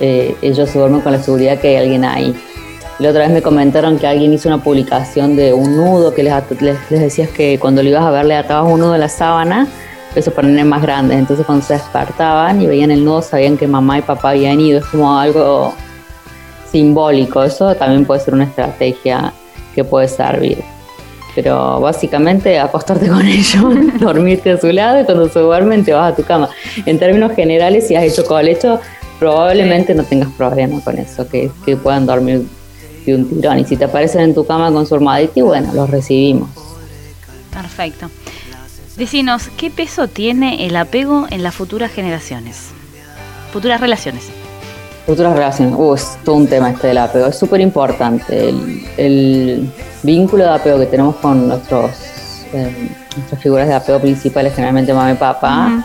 Eh, ellos se duermen con la seguridad que hay alguien ahí. La otra vez me comentaron que alguien hizo una publicación de un nudo que les, les, les decías que cuando lo ibas a ver le atabas un nudo a la sábana, eso para nenes más grandes. Entonces cuando se despertaban y veían el nudo sabían que mamá y papá habían ido. Es como algo simbólico. Eso también puede ser una estrategia que puede servir. Pero básicamente acostarte con ellos, dormirte a su lado y cuando se duermen te vas a tu cama. En términos generales, si has hecho colecho, probablemente no tengas problema con eso, que, puedan dormir de un tirón. Y si te aparecen en tu cama con su y bueno, los recibimos. Perfecto. Decinos, ¿qué peso tiene el apego en las futuras generaciones? Futuras relaciones. Futuras relaciones, uh, es todo un tema este del apego, es súper importante. El, el vínculo de apego que tenemos con nuestros, eh, nuestras figuras de apego principales, generalmente mamá y papá,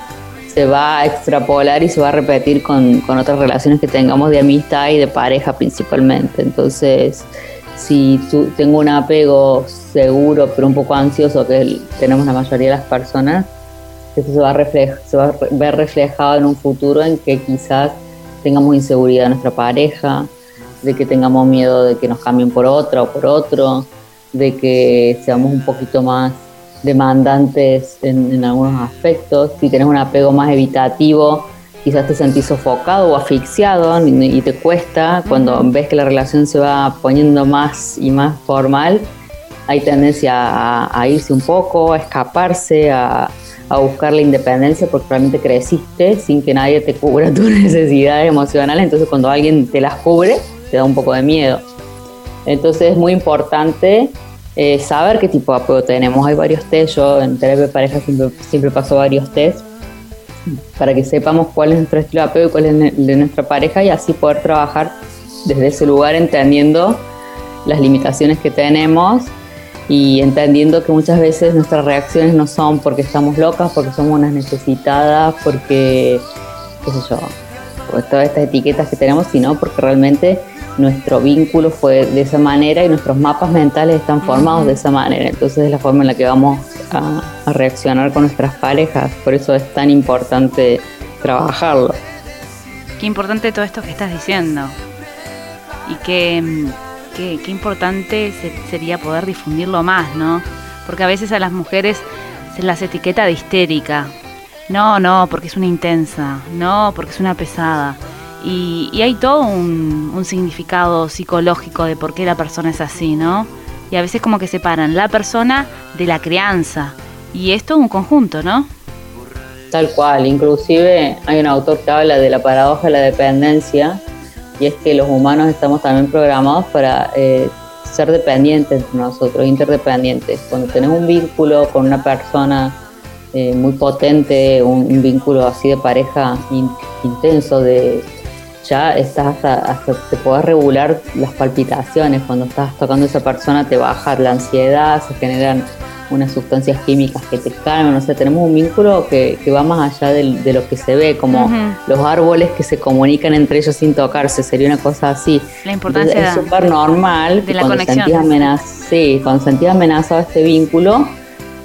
se va a extrapolar y se va a repetir con, con otras relaciones que tengamos de amistad y de pareja principalmente. Entonces, si tú, tengo un apego seguro pero un poco ansioso, que tenemos la mayoría de las personas, eso se va, a reflej- se va a ver reflejado en un futuro en que quizás tengamos inseguridad de nuestra pareja, de que tengamos miedo de que nos cambien por otra o por otro, de que seamos un poquito más demandantes en, en algunos aspectos, si tenés un apego más evitativo, quizás te sentís sofocado o asfixiado y, y te cuesta, cuando ves que la relación se va poniendo más y más formal, hay tendencia a, irse un poco, a escaparse, a, buscar la independencia porque realmente creciste sin que nadie te cubra tus necesidades emocionales, entonces cuando alguien te las cubre, te da un poco de miedo. Entonces es muy importante eh, saber qué tipo de apego tenemos. Hay varios test, yo en terapia de pareja siempre, siempre paso varios test para que sepamos cuál es nuestro estilo de apego y cuál es el de nuestra pareja y así poder trabajar desde ese lugar entendiendo las limitaciones que tenemos y entendiendo que muchas veces nuestras reacciones no son porque estamos locas, porque somos unas necesitadas, porque, qué sé yo, pues todas estas etiquetas que tenemos, sino porque realmente nuestro vínculo fue de esa manera y nuestros mapas mentales están formados de esa manera. Entonces es la forma en la que vamos a, reaccionar con nuestras parejas. Por eso es tan importante trabajarlo. Qué importante todo esto que estás diciendo. Y qué, mm, qué, qué importante se- sería poder difundirlo más, ¿no? Porque a veces a las mujeres se las etiqueta de histérica. No, no, porque es una intensa. No, porque es una pesada. Y, y hay todo un, un significado psicológico de por qué la persona es así, ¿no? Y a veces como que separan la persona de la crianza. Y esto es un conjunto, ¿no? Tal cual, inclusive hay un autor que habla de la paradoja de la dependencia y es que los humanos estamos también programados para eh, ser dependientes entre nosotros, interdependientes. Cuando tenés un vínculo con una persona eh, muy potente, un, vínculo así de pareja in- intenso, de ya estás hasta, hasta te podés regular las palpitaciones, cuando estás tocando a esa persona te baja la ansiedad, se generan unas sustancias químicas que te calman, o sea, tenemos un vínculo que, que va más allá del- de lo que se ve, como los árboles que se comunican entre ellos sin tocarse, sería una cosa así. La importancia Entonces, es súper normal de la cuando conexión. sí, cuando amenazado este vínculo,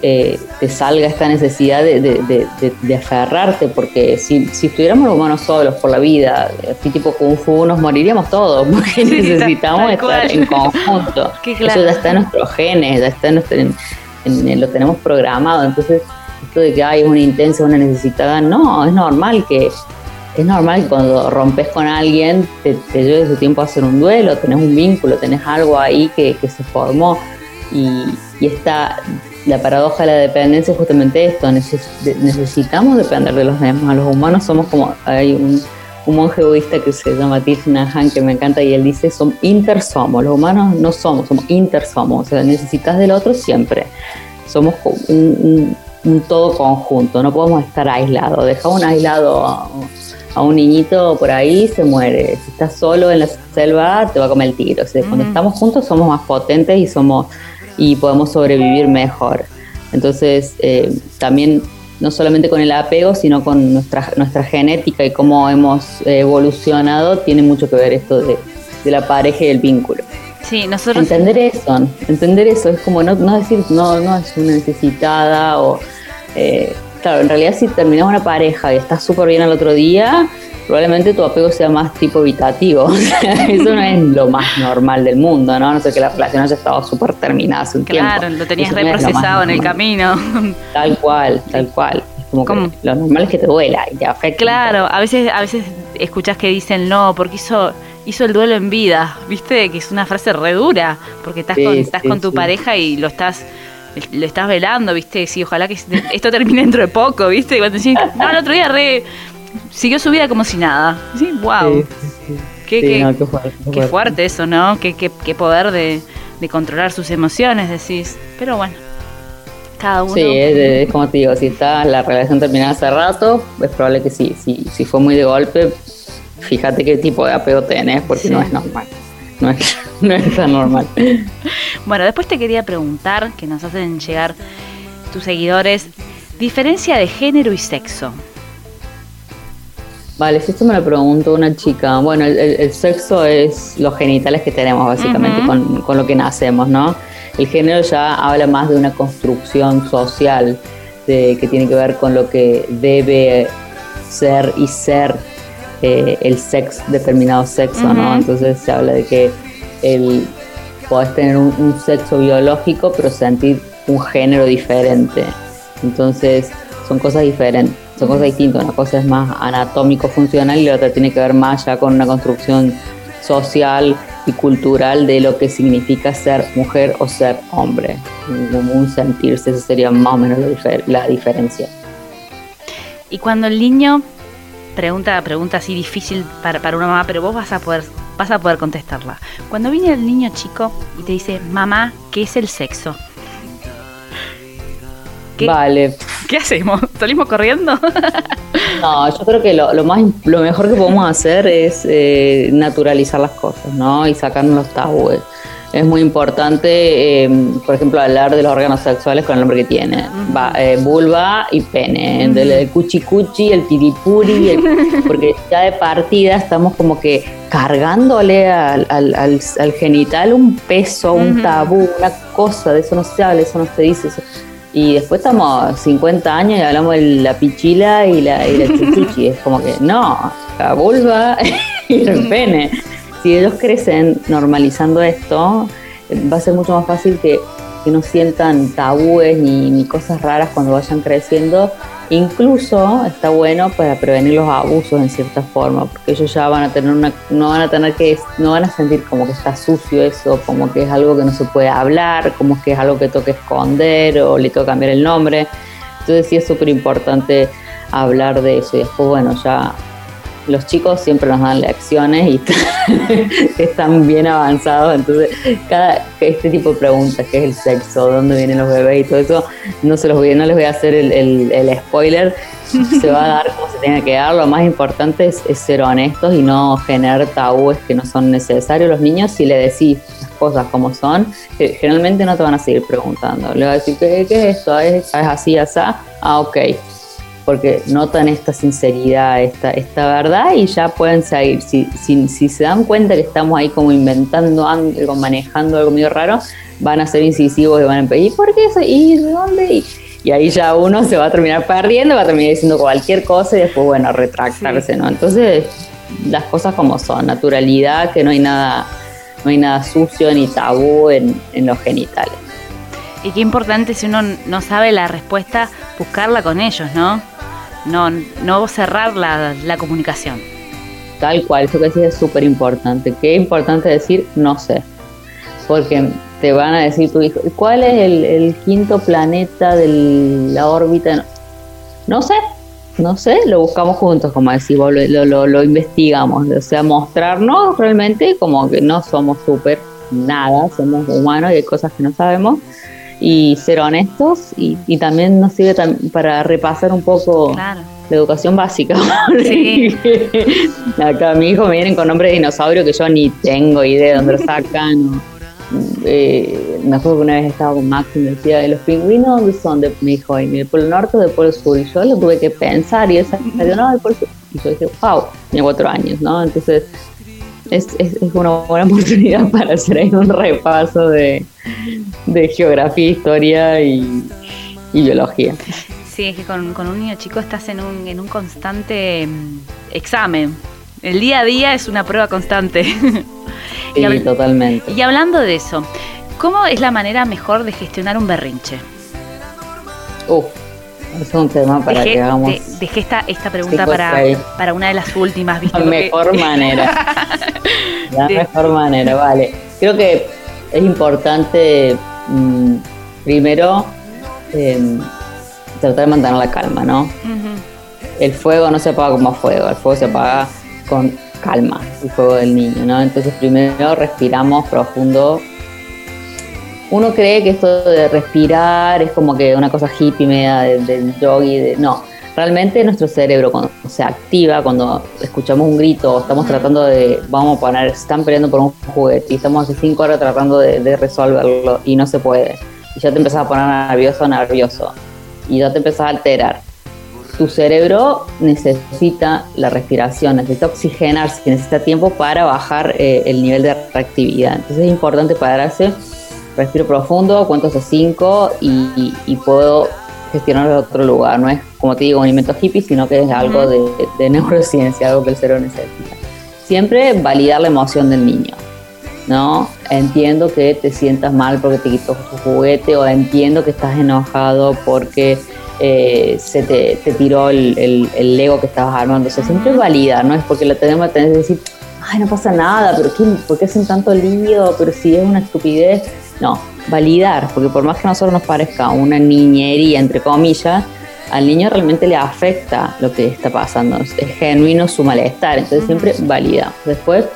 eh, te salga esta necesidad de, de- de- de- de aferrarte, porque si, si estuviéramos los humanos solos por la vida, así tipo Kung Fu, nos moriríamos todos, porque Sí, necesitamos estar en conjunto. Eso ya está en nuestros genes, ya está en nuestro, en- en- lo tenemos programado. Entonces, esto de que hay una intensa, una necesitada, no, es normal que es normal que cuando rompes con alguien te, te lleve su tiempo a hacer un duelo, tenés un vínculo, tenés algo ahí que, se formó y, y esta, la paradoja de la dependencia es justamente esto, necesitamos depender de los demás, los humanos somos como, hay un, un monje budista que se llama Thich Nhat que me encanta y él dice, son intersomos, los humanos no somos, somos intersomos, o sea, necesitas del otro siempre, somos un- un- un todo conjunto, no podemos estar aislados. Deja un aislado a, a un niñito por ahí, se muere. Si estás solo en la selva, te va a comer el tiro. O sea, Cuando estamos juntos somos más potentes y somos y podemos sobrevivir mejor. Entonces, eh, también no solamente con el apego, sino con nuestra, nuestra genética y cómo hemos evolucionado, tiene mucho que ver esto de, de la pareja y el vínculo. Sí, nosotros... Entender eso, entender eso, es como no, no decir, no, no es una necesitada o... eh, claro, en realidad si terminas una pareja y estás súper bien al otro día, probablemente tu apego sea más tipo evitativo. O sea, eso no es lo más normal del mundo, ¿no? No sé que la relación haya estado súper terminada hace un Claro, tiempo. lo tenías no reprocesado en el camino. Tal cual, tal cual. Como que lo normal es que te duela y te afecta. Claro, a veces, a veces escuchás que dicen no, porque hizo, hizo el duelo en vida, viste, que es una frase re dura, porque estás Sí, con, estás sí, con tu sí. pareja y lo estás, lo estás velando, viste, sí, ojalá que esto termine dentro de poco, viste, y cuando decís, no, el otro día re siguió su vida como si nada. Sí, wow. Sí, sí. Qué, qué- no, qué fuerte, qué qué fuerte eso, ¿no? Qué, qué, qué poder de, de controlar sus emociones, decís. Pero bueno, cada uno. Sí, es, es como te digo, si está la relación terminada hace rato, es probable que sí. Si, si fue muy de golpe, fíjate qué tipo de apego tenés, porque Sí. no es normal. No es, no es tan normal. Bueno, después te quería preguntar, que nos hacen llegar tus seguidores, diferencia de género y sexo. Vale, si esto me lo preguntó una chica, bueno, el, sexo es los genitales que tenemos básicamente con, con lo que nacemos, ¿no? El género ya habla más de una construcción social de, que tiene que ver con lo que debe ser y ser eh, el sexo, determinado sexo, ¿no? Entonces se habla de que el, podés tener un, un sexo biológico, pero sentir un género diferente. Entonces son cosas diferentes, son cosas distintas. Una cosa es más anatómico, funcional y la otra tiene que ver más ya con una construcción social y cultural de lo que significa ser mujer o ser hombre. Como un sentirse, esa sería más o menos la, difer- la diferencia. Y cuando el niño pregunta, pregunta así difícil para, para una mamá, pero vos vas a poder, vas a poder contestarla. Cuando viene el niño chico y te dice, mamá, ¿qué es el sexo? ¿Qué, Vale, ¿qué hacemos? ¿Salimos corriendo? No, yo creo que lo, lo más, lo mejor que podemos hacer es eh, naturalizar las cosas, ¿no? Y sacarnos los tabúes. Es muy importante, eh, por ejemplo, hablar de los órganos sexuales con el nombre que tiene. Va, eh, vulva y pene, del el cuchi cuchi, el piripuri, el- porque ya de partida estamos como que cargándole al, al- al- al genital un peso, un tabú, una cosa, de eso no se habla, eso no se dice. eso- y después estamos 50 años y hablamos de la pichila y la, y la chuchuchi. Es como que no, la vulva y el pene. Si ellos crecen normalizando esto, va a ser mucho más fácil que, que no sientan tabúes ni, ni cosas raras cuando vayan creciendo. Incluso está bueno para prevenir los abusos en cierta forma, porque ellos ya van a tener una, no van a tener que, no van a sentir como que está sucio eso, como que es algo que no se puede hablar, como que es algo que toca esconder o le toca cambiar el nombre. Entonces sí es súper importante hablar de eso y después bueno ya los chicos siempre nos dan lecciones y están bien avanzados, entonces cada este tipo de preguntas, qué es el sexo, dónde vienen los bebés y todo eso, no se los voy, no les voy a hacer el, spoiler, se va a dar como se tenga que dar, lo más importante es, ser honestos y no generar tabúes que no son necesarios. Los niños si le decís las cosas como son, ge- generalmente no te van a seguir preguntando, le vas a decir, ¿qué, es esto? ¿Es, es así, así? Ah, ok porque notan esta sinceridad, esta, esta verdad y ya pueden seguir. Si, si, si se dan cuenta que estamos ahí como inventando algo, manejando algo medio raro, van a ser incisivos y van a empezar, ¿y por qué eso? ¿Y de dónde? Y, y ahí ya uno se va a terminar perdiendo, va a terminar diciendo cualquier cosa y después, bueno, retractarse, ¿no? Entonces, las cosas como son, naturalidad, que no hay nada, no hay nada sucio ni tabú en, en los genitales. Y qué importante si uno no sabe la respuesta, buscarla con ellos, ¿no? No, no cerrar la, la comunicación. Tal cual, eso que decís es súper importante. Qué importante decir no sé. Porque te van a decir tu hijo, ¿cuál es el, quinto planeta de la órbita? No, sé, no sé, lo buscamos juntos, como lo, lo, lo- lo investigamos. O sea, mostrarnos realmente como que no somos súper nada, somos humanos y hay cosas que no sabemos. Y ser honestos y, y también nos sirve tam- para repasar un poco Claro. la educación básica. Sí. Acá mi hijo me vienen con nombre de dinosaurio que yo ni tengo idea de dónde lo sacan. Eh, me acuerdo que una vez estaba con Max y me decía, ¿los pingüinos dónde son? De, me dijo, ¿del Polo Norte o del Polo Sur? Y yo lo tuve que pensar y él salió, no, del Polo Sur. Y yo dije, wow, tenía cuatro años, ¿no? Entonces es, es, es una buena oportunidad para hacer ahí un repaso de, de geografía, historia y, y biología. Sí, es que con, con un niño chico estás en un, en un constante mm, examen. El día a día es una prueba constante. Sí, Y totalmente. y hablando de eso, ¿cómo es la manera mejor de gestionar un berrinche? Uf, es un tema para dejé, que hagamos de- dejé esta, esta pregunta para, para una de las últimas, ¿viste? la mejor manera. La mejor manera, vale. Creo que es importante, mm, primero, em, tratar de mantener la calma, ¿no? El fuego no se apaga como fuego, el fuego se apaga con calma, el fuego del niño, ¿no? Entonces primero respiramos profundo. Uno cree que esto de respirar es como que una cosa hippie media del, del yogi, de, no. Realmente nuestro cerebro cuando se activa, cuando escuchamos un grito, estamos tratando de, vamos a poner, están peleando por un juguete y estamos hace cinco horas tratando de, de resolverlo y no se puede. Y ya te empezás a poner nervioso, nervioso. Y ya te empezás a alterar tu cerebro necesita la respiración, necesita oxigenarse, necesita tiempo para bajar eh, el nivel de reactividad. Entonces es importante pararse, respiro profundo, cuento hasta 5 y, puedo gestionarlo de otro lugar. No es, como te digo, un invento hippie, sino que es algo de, de neurociencia, algo que el cerebro necesita. Siempre validar la emoción del niño. ¿no? Entiendo que te sientas mal porque te quitó tu juguete o entiendo que estás enojado porque eh, se te, te tiró el, el- el Lego que estabas armando. O sea, siempre validar, ¿no? Es porque la tenemos la tendencia de decir, ay, no pasa nada, pero ¿qué, ¿por qué hacen tanto lío? Pero si es una estupidez. No, validar, porque por más que a nosotros nos parezca una niñería, entre comillas, al niño realmente le afecta lo que está pasando, es genuino su malestar, entonces siempre valida. Después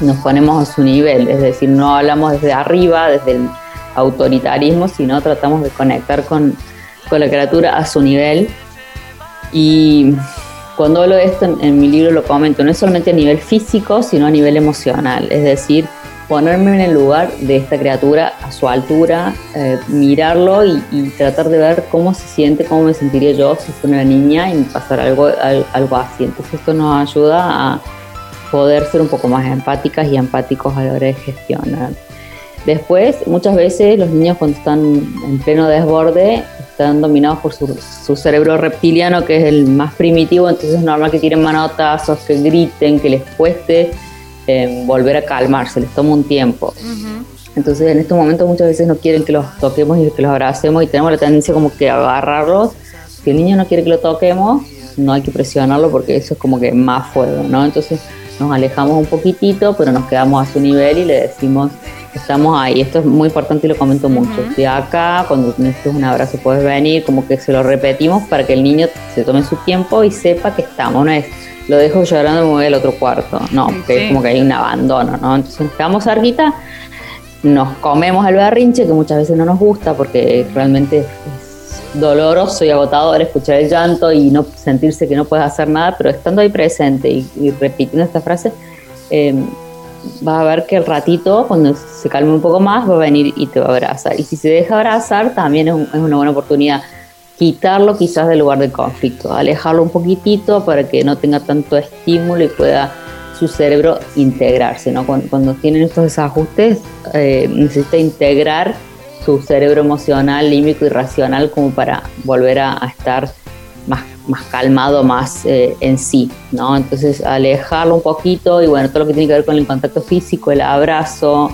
nos ponemos a su nivel, es decir, no hablamos desde arriba, desde el autoritarismo, sino tratamos de conectar con, con la criatura a su nivel. Y cuando hablo de esto en, en mi libro lo comento, no es solamente a nivel físico, sino a nivel emocional, es decir, ponerme en el lugar de esta criatura a su altura, eh, mirarlo y, tratar de ver cómo se siente, cómo me sentiría yo si fuera una niña y me pasara algo, al- algo así. Entonces esto nos ayuda a poder ser un poco más empáticas y empáticos a la hora de gestionar. Después, muchas veces los niños cuando están en pleno desborde están dominados por su, su cerebro reptiliano, que es el más primitivo, entonces es normal que tiren manotazos, que griten, que les cueste eh, volver a calmarse, les toma un tiempo. Entonces en estos momentos muchas veces no quieren que los toquemos y que los abracemos y tenemos la tendencia como que agarrarlos. Si el niño no quiere que lo toquemos, no hay que presionarlo porque eso es como que más fuego, ¿no? Entonces nos alejamos un poquitito, pero nos quedamos a su nivel y le decimos, estamos ahí. Esto es muy importante y lo comento mucho. De acá, cuando necesites un abrazo puedes venir, como que se lo repetimos para que el niño se tome su tiempo y sepa que estamos. No es, lo dejo llorando y me voy al otro cuarto. No, que Sí. es como que hay un abandono, ¿no? Entonces nos quedamos cerquita nos comemos el berrinche, que muchas veces no nos gusta porque realmente es doloroso y agotador escuchar el llanto y no sentirse que no puedes hacer nada, pero estando ahí presente y, y repitiendo esta frase, eh, vas a ver que el ratito, cuando se calme un poco más, va a venir y te va a abrazar. Y si se deja abrazar, también es, un- es una buena oportunidad quitarlo quizás del lugar del conflicto, alejarlo un poquitito para que no tenga tanto estímulo y pueda su cerebro integrarse, ¿no? Cuando, cuando tienen estos desajustes, eh, necesita integrar su cerebro emocional, límbico y racional como para volver a, a estar más, más calmado, más eh, en sí, ¿no? Entonces alejarlo un poquito y bueno, todo lo que tiene que ver con el contacto físico, el abrazo,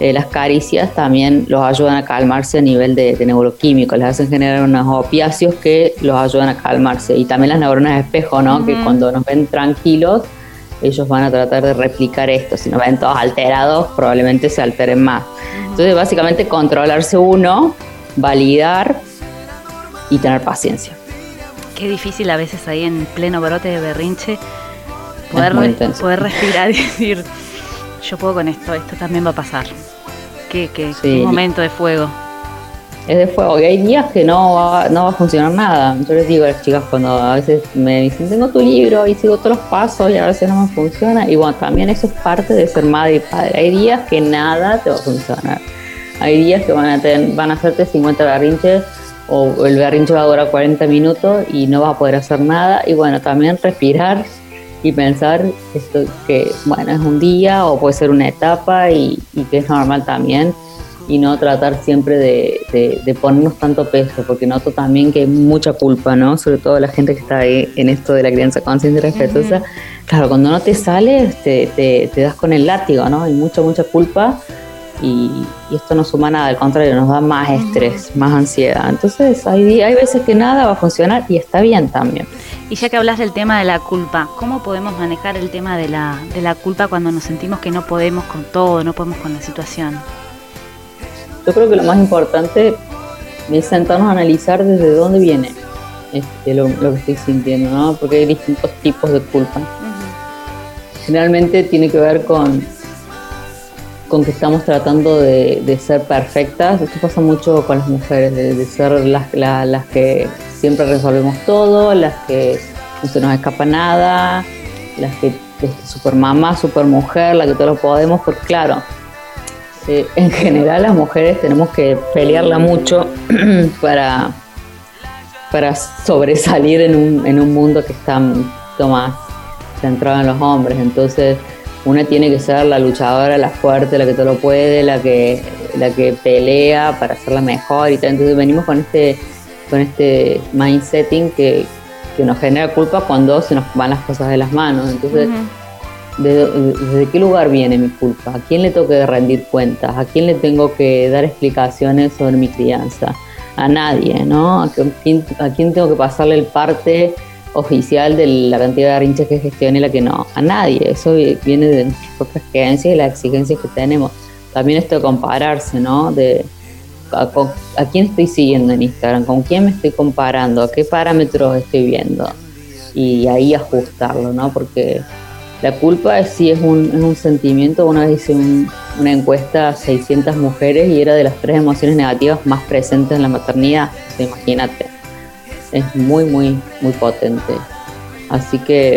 eh, las caricias también los ayudan a calmarse a nivel de, de neuroquímico, les hacen generar unos opiáceos que los ayudan a calmarse y también las neuronas de espejo, ¿no? Que cuando nos ven tranquilos, ellos van a tratar de replicar esto. Si nos ven todos alterados, probablemente se alteren más. Entonces, básicamente, controlarse uno, validar y tener paciencia. Qué difícil a veces ahí en pleno brote de berrinche poder, poder respirar y decir, yo puedo con esto, esto también va a pasar. Qué, qué- qué Sí. momento de fuego. es de fuego. Y hay días que no va, no va a funcionar nada. Yo les digo a las chicas cuando a veces me dicen, tengo tu libro y sigo todos los pasos y a veces no me funciona. Y bueno, también eso es parte de ser madre y padre. Hay días que nada te va a funcionar. Hay días que van a, tener, van a hacerte 50 berrinches o el berrinche va a durar 40 minutos y no vas a poder hacer nada. Y bueno, también respirar y pensar esto que, bueno, es un día o puede ser una etapa y, y que es normal también y no tratar siempre de, de- de ponernos tanto peso, porque noto también que hay mucha culpa, ¿no? Sobre todo la gente que está ahí en esto de la crianza consciente y respetuosa. Claro, cuando no te sales, te, te, te das con el látigo, ¿no? Hay mucha, mucha culpa y, y esto no suma nada, al contrario, nos da más estrés, más ansiedad. Entonces, hay, hay veces que nada va a funcionar y está bien también. Y ya que hablas del tema de la culpa, ¿cómo podemos manejar el tema de la, de la culpa cuando nos sentimos que no podemos con todo, no podemos con la situación? Yo creo que lo más importante es sentarnos a analizar desde dónde viene este, lo, lo que estoy sintiendo, ¿no? Porque hay distintos tipos de culpa. Generalmente tiene que ver con, con que estamos tratando de, ser perfectas. Esto pasa mucho con las mujeres, de, ser las, la- las que siempre resolvemos todo, las que no se nos escapa nada, las que este, super mamá, super mujer, la que todo lo podemos, porque claro, eh, en general las mujeres tenemos que pelearla mucho para, para sobresalir en un, en un mundo que está mucho más centrado en los hombres. Entonces, una tiene que ser la luchadora, la fuerte, la que todo lo puede, la que, la que pelea para hacerla mejor y tal. Entonces venimos con este, con este mindsetting que, que nos genera culpa cuando se nos van las cosas de las manos. Entonces, ¿de- ¿desde qué lugar viene mi culpa? ¿A quién le tengo que rendir cuentas? ¿A quién le tengo que dar explicaciones sobre mi crianza? A nadie, ¿no? ¿A quién, a quién tengo que pasarle el parte oficial de la cantidad de berrinches que gestione y la que no? A nadie. Eso vi- viene de nuestras propias creencias y las exigencias que tenemos. También esto de compararse, ¿no? De a, quién estoy siguiendo en Instagram, con quién me estoy comparando, a qué parámetros estoy viendo y ahí ajustarlo, ¿no? Porque la culpa es, sí es un, es un sentimiento. Una vez hice un- una encuesta a 600 mujeres y era de las tres emociones negativas más presentes en la maternidad. Imagínate, es muy, muy, muy potente. Así que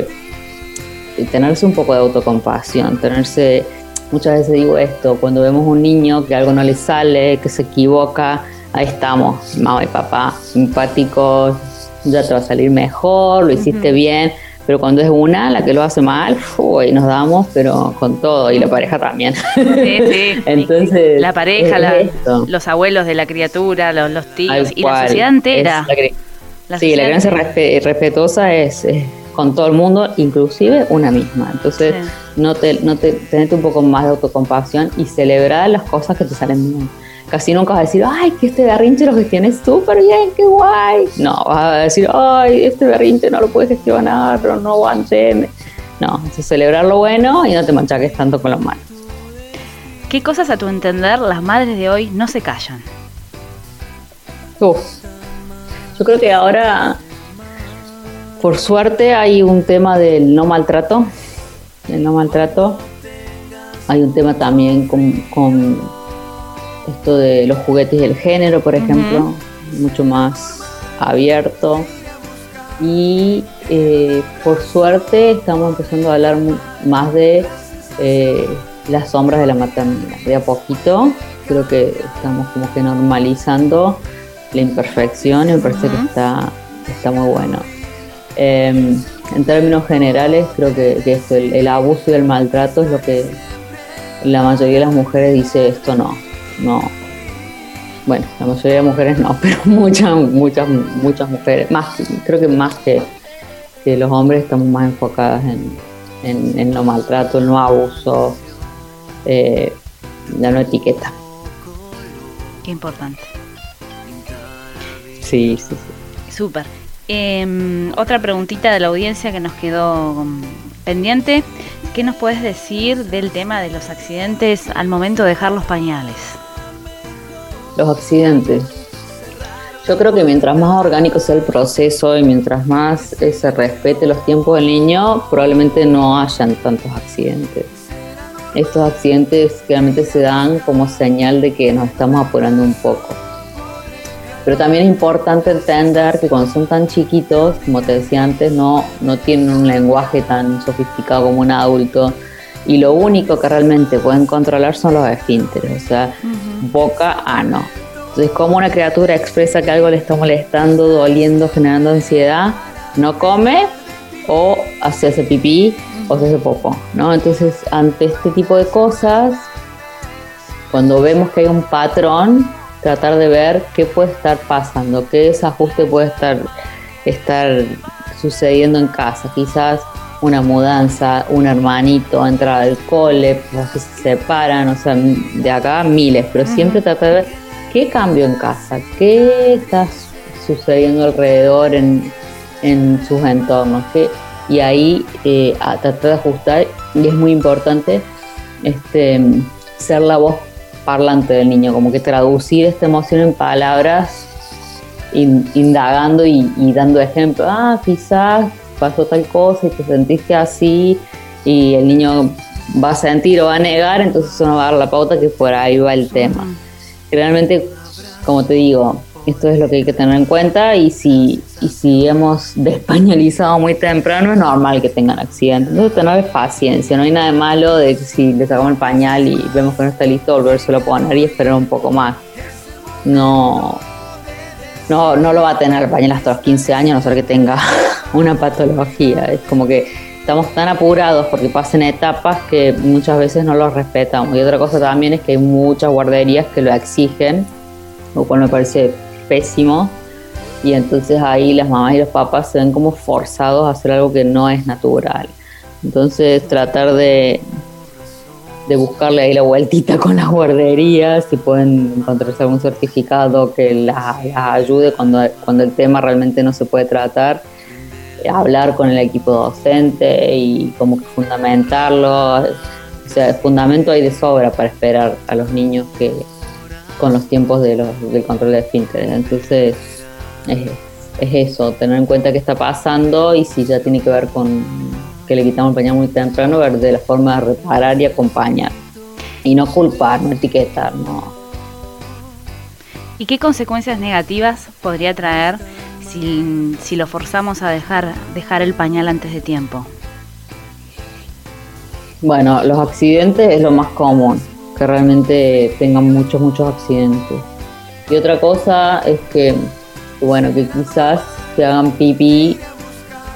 eh, tenerse un poco de autocompasión, tenerse, muchas veces digo esto, cuando vemos un niño que algo no le sale, que se equivoca, ahí estamos, mamá y papá, simpáticos, ya te va a salir mejor, lo hiciste bien, pero cuando es una la que lo hace mal, uy, nos damos, pero con todo, y la pareja también. Sí, sí. Entonces, la pareja, es la- esto. los abuelos de la criatura, los, los tíos y la sociedad entera. Es la La sí, la crianza respetuosa es, es con todo el mundo, inclusive una misma. Entonces, Sí. no te, no te, tenete un poco más de autocompasión y celebrar las cosas que te salen bien. Casi nunca vas a decir, ay, que este berrinche lo gestioné súper bien, qué guay. No, vas a decir, ay, este berrinche no lo puedes gestionar, pero no aguanté. me-". No, es celebrar lo bueno y no te manchaques tanto con lo malo. ¿Qué cosas a tu entender las madres de hoy no se callan? Uf. Yo creo que ahora, por suerte, hay un tema del no maltrato. Del no maltrato. Hay un tema también con, con esto de los juguetes y el género, por ejemplo, mucho más abierto. Y eh, por suerte estamos empezando a hablar más de eh, las sombras de la maternidad. De a poquito creo que estamos como que normalizando la imperfección y me parece que está, está muy bueno. Eh, en términos generales, creo que, que esto, el, el abuso y el maltrato es lo que la mayoría de las mujeres dice esto no, no. Bueno, la mayoría de mujeres no, pero muchas, muchas, muchas mujeres, más, creo que más que, que los hombres estamos más enfocadas en, en, en no maltrato, el no abuso, eh, la no etiqueta. Qué importante. Sí, sí, sí. Súper. Em, otra preguntita de la audiencia que nos quedó mm, pendiente. ¿Qué nos puedes decir del tema de los accidentes al momento de dejar los pañales? Los accidentes. Yo creo que mientras más orgánico sea el proceso y mientras más eh, se respete los tiempos del niño, probablemente no hayan tantos accidentes. Estos accidentes realmente se dan como señal de que nos estamos apurando un poco. Pero también es importante entender que cuando son tan chiquitos, como te decía antes, no, no tienen un lenguaje tan sofisticado como un adulto. Y lo único que realmente pueden controlar son los esfínteres, o sea, boca, ano. Entonces, como una criatura expresa que algo le está molestando, doliendo, generando ansiedad, no come o hace ese pipí o se hace poco, ¿no? Entonces, ante este tipo de cosas, cuando vemos que hay un patrón, tratar de ver qué puede estar pasando, qué desajuste puede estar, estar sucediendo en casa. Quizás una mudanza, un hermanito entra al cole, que se separan, o sea, de acá miles, pero siempre tratar de ver qué cambio en casa, qué está sucediendo alrededor en, en sus entornos, qué, y ahí eh, a tratar de ajustar, y es muy importante este, ser la voz parlante del niño, como que traducir esta emoción en palabras, in- indagando y, y dando ejemplos. Ah, quizás pasó tal cosa y te sentiste así, y el niño va a sentir o va a negar, entonces uno va a dar la pauta que por ahí va el tema. Realmente, como te digo, esto es lo que hay que tener en cuenta y si, y si hemos despañalizado muy temprano es normal que tengan accidentes. Entonces tener paciencia, no hay nada de malo de que si le sacamos el pañal y vemos que no está listo, volvérselo a poner y esperar un poco más. No, no, no lo va a tener el pañal hasta los 15 años, a no ser que tenga una patología. Es como que estamos tan apurados porque pasan etapas que muchas veces no los respetamos. Y otra cosa también es que hay muchas guarderías que lo exigen, lo cual me parece pésimo. Y entonces ahí las mamás y los papás se ven como forzados a hacer algo que no es natural. Entonces tratar de, de buscarle ahí la vueltita con las guarderías, si pueden encontrarse algún certificado que las, ayude cuando, cuando el tema realmente no se puede tratar, hablar con el equipo docente y como que fundamentarlo. O sea, fundamento hay de sobra para esperar a los niños que con los tiempos de los, del control de esfínteres. Entonces, es, es eso, tener en cuenta qué está pasando y si ya tiene que ver con que le quitamos el pañal muy temprano, ver de la forma de reparar y acompañar. Y no culpar, no etiquetar, no. ¿Y qué consecuencias negativas podría traer si, si lo forzamos a dejar, dejar el pañal antes de tiempo? Bueno, los accidentes es lo más común, que realmente tengan muchos, muchos accidentes. Y otra cosa es que, bueno, que quizás se hagan pipí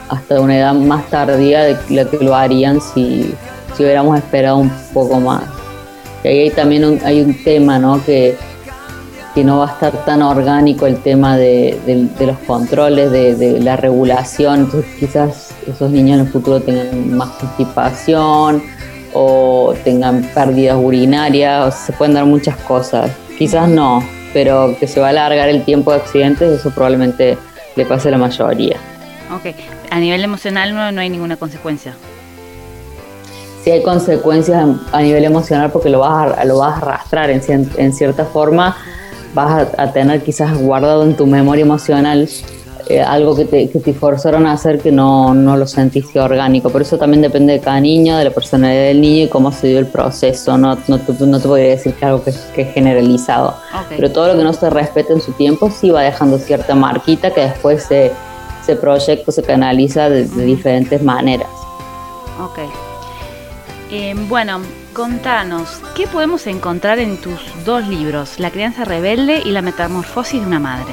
hasta una edad más tardía de la que lo harían si, si hubiéramos esperado un poco más. Y ahí también un, hay un tema, ¿no? Que, que no va a estar tan orgánico el tema de los controles, de, de la regulación. Entonces quizás esos niños en el futuro tengan más constipación o tengan pérdidas urinarias, o se pueden dar muchas cosas. Quizás no, pero que se va a alargar el tiempo de accidentes, eso probablemente le pase a la mayoría. Ok, a nivel emocional no, no hay ninguna consecuencia. si hay consecuencias a nivel emocional porque lo vas a, lo vas a arrastrar en, en cierta forma, vas a, a tener quizás guardado en tu memoria emocional eh, algo que te, que te forzaron a hacer que no, no lo sentiste orgánico. Por eso también depende de cada niño, de la personalidad del niño y cómo se dio el proceso. No, no, te- no te podría decir que algo que, que es generalizado. Pero todo lo que no se respeta en su tiempo sí va dejando cierta marquita que después se, se proyecta, se canaliza de- de diferentes maneras. Ok. Eh, bueno, contanos, ¿qué podemos encontrar en tus dos libros, La crianza rebelde y La metamorfosis de una madre?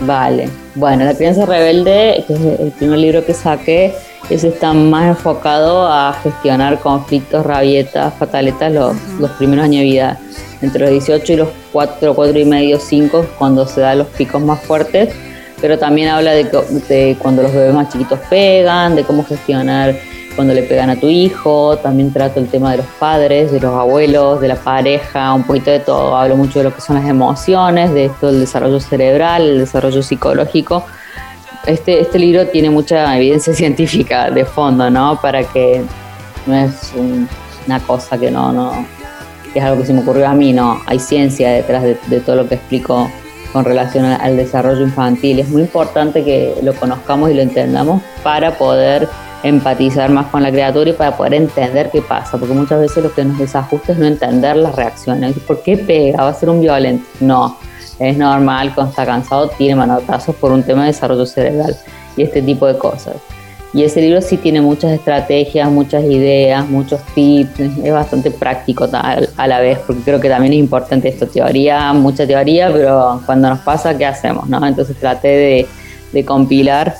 Vale, bueno, La crianza rebelde, que es el primer libro que saqué, ese está más enfocado a gestionar conflictos, rabietas, fataletas los, los primeros años de vida. Entre los 18 y los 4, 4 y medio, 5, cuando se dan los picos más fuertes, pero también habla de, de cuando los bebés más chiquitos pegan, de cómo gestionar cuando le pegan a tu hijo, también trato el tema de los padres, de los abuelos, de la pareja, un poquito de todo. Hablo mucho de lo que son las emociones, de esto del desarrollo cerebral, el desarrollo psicológico. Este, este libro tiene mucha evidencia científica de fondo, ¿no? Para que no es un- una cosa que no, no, es algo que se me ocurrió a mí, no. Hay ciencia detrás de, de todo lo que explico con relación al, al desarrollo infantil. Es muy importante que lo conozcamos y lo entendamos para poder empatizar más con la criatura y para poder entender qué pasa, porque muchas veces lo que nos desajusta es no entender las reacciones. ¿Por qué pega? ¿Va a ser un violento? No. es normal, cuando está cansado tiene manotazos por un tema de desarrollo cerebral y este tipo de cosas. Y ese libro sí tiene muchas estrategias, muchas ideas, muchos tips, es bastante práctico a la vez, porque creo que también es importante esto, teoría, mucha teoría, pero cuando nos pasa, ¿qué hacemos? No? Entonces traté de, de compilar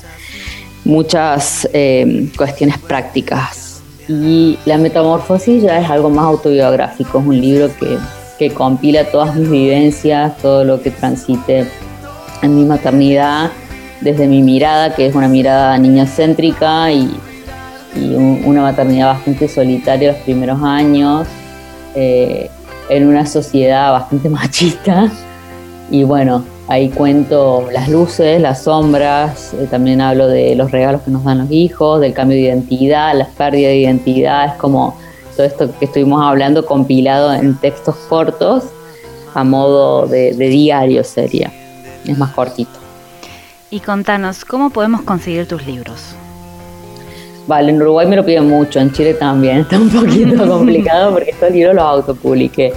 muchas eh, cuestiones prácticas. Y la metamorfosis ya es algo más autobiográfico, es un libro que, que compila todas mis vivencias, todo lo que transite en mi maternidad, desde mi mirada, que es una mirada niñocéntrica y, y un- una maternidad bastante solitaria los primeros años, eh, en una sociedad bastante machista. Y bueno, ahí cuento las luces, las sombras, eh, también hablo de los regalos que nos dan los hijos, del cambio de identidad, la pérdida de identidad, es como todo esto que estuvimos hablando compilado en textos cortos a modo de, de diario sería, es más cortito. Y contanos, ¿cómo podemos conseguir tus libros? Vale, en Uruguay me lo piden mucho, en Chile también, está un poquito complicado porque estos libros los autopubliqué,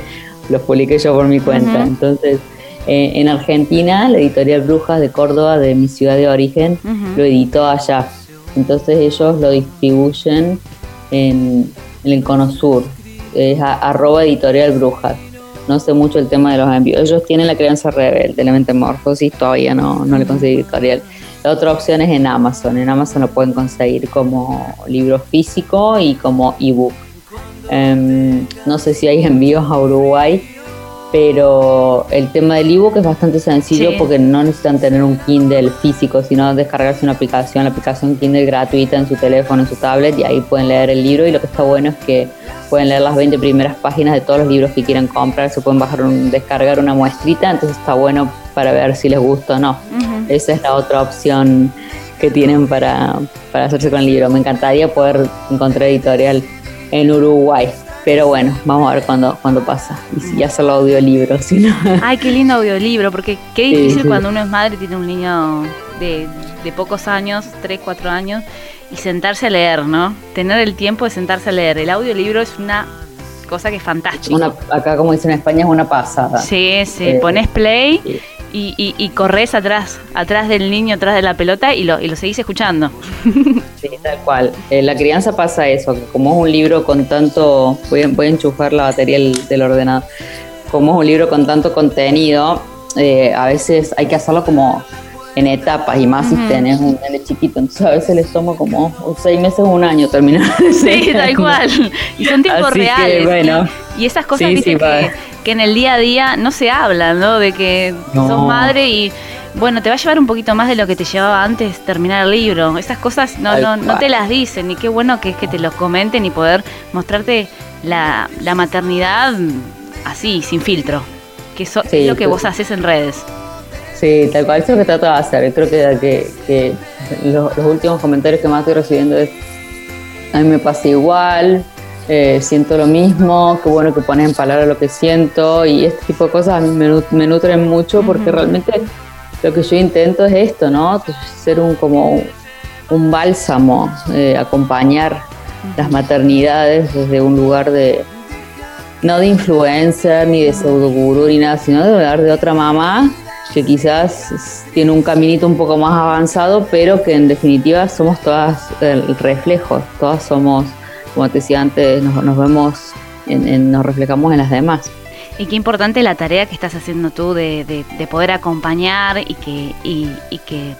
los publiqué yo por mi cuenta. Entonces, eh, en Argentina, la editorial Brujas de Córdoba, de mi ciudad de origen, lo editó allá. Entonces ellos lo distribuyen en, en el Cono Sur, es a- arroba editorial Brujas. No sé mucho el tema de los envíos. Ellos tienen la crianza rebelde, la metamorfosis, todavía no, no le conseguí editorial. La otra opción es en Amazon. En Amazon lo pueden conseguir como libro físico y como ebook. Em, no sé si hay envíos a Uruguay, pero el tema del ebook es bastante sencillo Sí. porque no necesitan tener un Kindle físico, sino descargarse una aplicación, la aplicación Kindle gratuita en su teléfono, en su tablet, y ahí pueden leer el libro. Y lo que está bueno es que pueden leer las 20 primeras páginas de todos los libros que quieran comprar, se pueden bajar un, descargar una muestrita, entonces está bueno para ver si les gusta o no. Esa es la otra opción que tienen para, para hacerse con el libro. Me encantaría poder encontrar editorial en Uruguay. Pero bueno, vamos a ver cuándo, cuándo pasa. Y si hacerlo audiolibro, si no. Ay, qué lindo audiolibro, porque qué difícil sí. cuando uno es madre y tiene un niño de, de pocos años, 3, 4 años, y sentarse a leer, ¿no? Tener el tiempo de sentarse a leer. El audiolibro es una cosa que es fantástica. Acá, como dicen en España, es una pasada. Sí, sí, Eh, pones play sí. Y, y, y corres atrás, atrás del niño, atrás de la pelota y lo, y lo seguís escuchando. Sí, tal cual. En la crianza pasa eso, que como es un libro con tanto, voy a, voy a enchufar la batería del, del ordenador, como es un libro con tanto contenido, eh, a veces hay que hacerlo como en etapas y más si tenés un nene chiquito, entonces a veces les toma como seis meses o un año terminar. Sí, tal cual. Y son tiempos Así que, reales. bueno. Y, esas cosas, Sí, sí, que, que en el día a día no se hablan, ¿no? De que No. sos madre y, bueno, te va a llevar un poquito más de lo que te llevaba antes terminar el libro. Esas cosas no, no, no te las dicen. Y qué bueno que es que te lo comenten y poder mostrarte la, la maternidad así, sin filtro. Que Sí, es lo que vos haces en redes. Sí, tal cual, eso es lo que trato de hacer. Creo que, que, que los, los últimos comentarios que más estoy recibiendo es, a mí me pasa igual, eh, siento lo mismo, qué bueno que pones en palabras lo que siento y este tipo de cosas a mí me, nu- me nutren mucho porque realmente lo que yo intento es esto, ¿no? Ser un como un bálsamo, eh, acompañar las maternidades desde un lugar de no de influencer ni de pseudo gurú ni nada, sino de hablar de otra mamá que quizás tiene un caminito un poco más avanzado, pero que en definitiva somos todas el reflejo, todas somos, como te decía antes, nos, nos vemos, en- en- nos reflejamos en las demás. Y qué importante la tarea que estás haciendo tú de, de- de poder acompañar y que, y, y que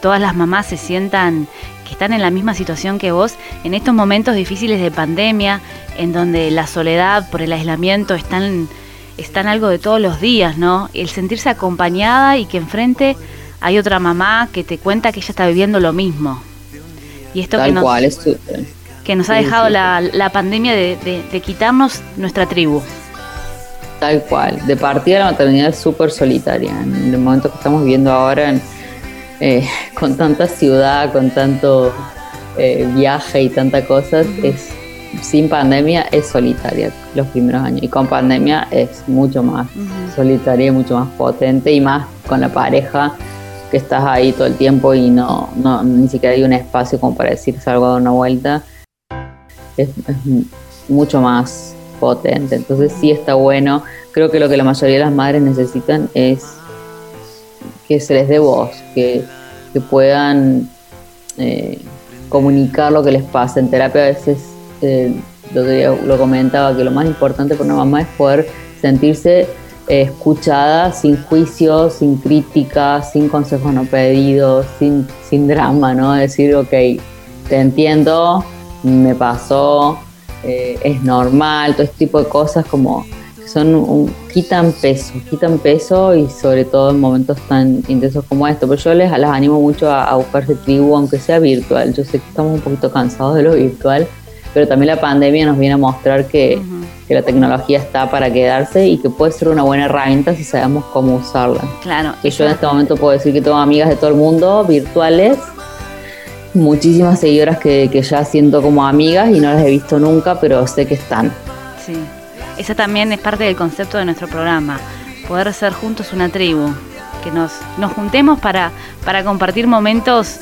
todas las mamás se sientan que están en la misma situación que vos en estos momentos difíciles de pandemia, en donde la soledad por el aislamiento están, están algo de todos los días, ¿no? El sentirse acompañada y que enfrente hay otra mamá que te cuenta que ella está viviendo lo mismo. Y esto que Tal nos, cual, es. Que nos ha dejado sí. la, la pandemia de, de- de quitarnos nuestra tribu. Tal cual. De partida la maternidad es súper solitaria. En el momento que estamos viviendo ahora, en- eh, con tanta ciudad, con tanto eh, viaje y tanta cosas, es sin pandemia es solitaria los primeros años. Y con pandemia es mucho más solitaria y mucho más potente y más con la pareja que estás ahí todo el tiempo y no, no ni siquiera hay un espacio como para decir salgo a dar una vuelta. Es, mucho más potente. Entonces sí está bueno. Creo que lo que la mayoría de las madres necesitan es que se les dé voz, que, que puedan eh, comunicar lo que les pasa. En terapia a veces eh, lo, que lo comentaba, que lo más importante para una mamá es poder sentirse eh, escuchada sin juicio, sin crítica, sin consejos no pedidos, sin, sin drama, ¿no? Decir, ok, te entiendo, me pasó, eh, es normal, todo este tipo de cosas como que son un- quitan peso, quitan peso y sobre todo en momentos tan intensos como esto. Pero yo les, las animo mucho a, a buscarse tribu, aunque sea virtual. Yo sé que estamos un poquito cansados de lo virtual, pero también la pandemia nos viene a mostrar que, que la tecnología está para quedarse y que puede ser una buena herramienta si sabemos cómo usarla. Claro. Que yo en este momento puedo decir que tengo amigas de todo el mundo virtuales, muchísimas seguidoras que, que ya siento como amigas y no las he visto nunca, pero sé que están. Sí. Esa también es parte del concepto de nuestro programa. Poder ser juntos una tribu. Que nos, nos juntemos para, para compartir momentos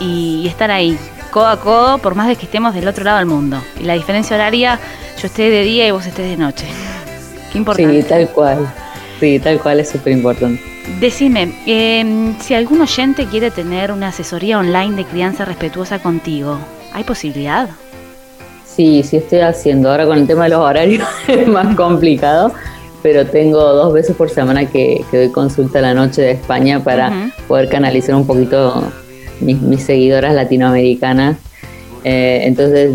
y, y estar ahí, codo a codo, por más de que estemos del otro lado del mundo. Y la diferencia horaria, yo esté de día y vos estés de noche. Qué importante. Sí, tal cual. Sí, tal cual es súper importante. Decime, eh, si algún oyente quiere tener una asesoría online de crianza respetuosa contigo, ¿hay posibilidad? Sí, sí estoy haciendo. Ahora con el tema de los horarios es más complicado, pero tengo dos veces por semana que, que doy consulta a la noche de España para poder canalizar un poquito mis, mis seguidoras latinoamericanas. Eh, entonces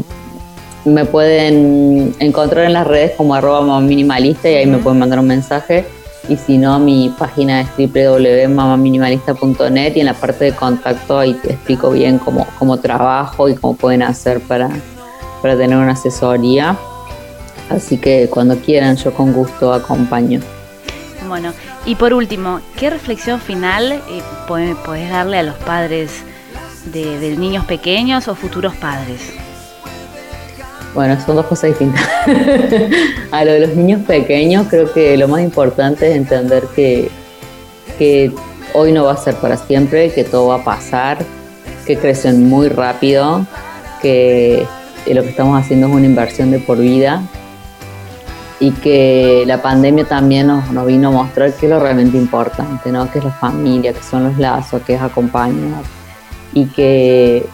me pueden encontrar en las redes como arroba minimalista y ahí me pueden mandar un mensaje. Y si no, mi página es www.mamaminimalista.net y en la parte de contacto ahí te explico bien cómo, cómo trabajo y cómo pueden hacer para, para tener una asesoría. Así que cuando quieran, yo con gusto acompaño. Bueno, y por último, ¿qué reflexión final eh, podés darle a los padres de, de niños pequeños o futuros padres? Bueno, son dos cosas distintas. a lo de los niños pequeños, creo que lo más importante es entender que, que hoy no va a ser para siempre, que todo va a pasar, que crecen muy rápido, que lo que estamos haciendo es una inversión de por vida y que la pandemia también nos, vino a mostrar que es lo realmente importante, ¿no? que es la familia, que son los lazos, que es acompañar y que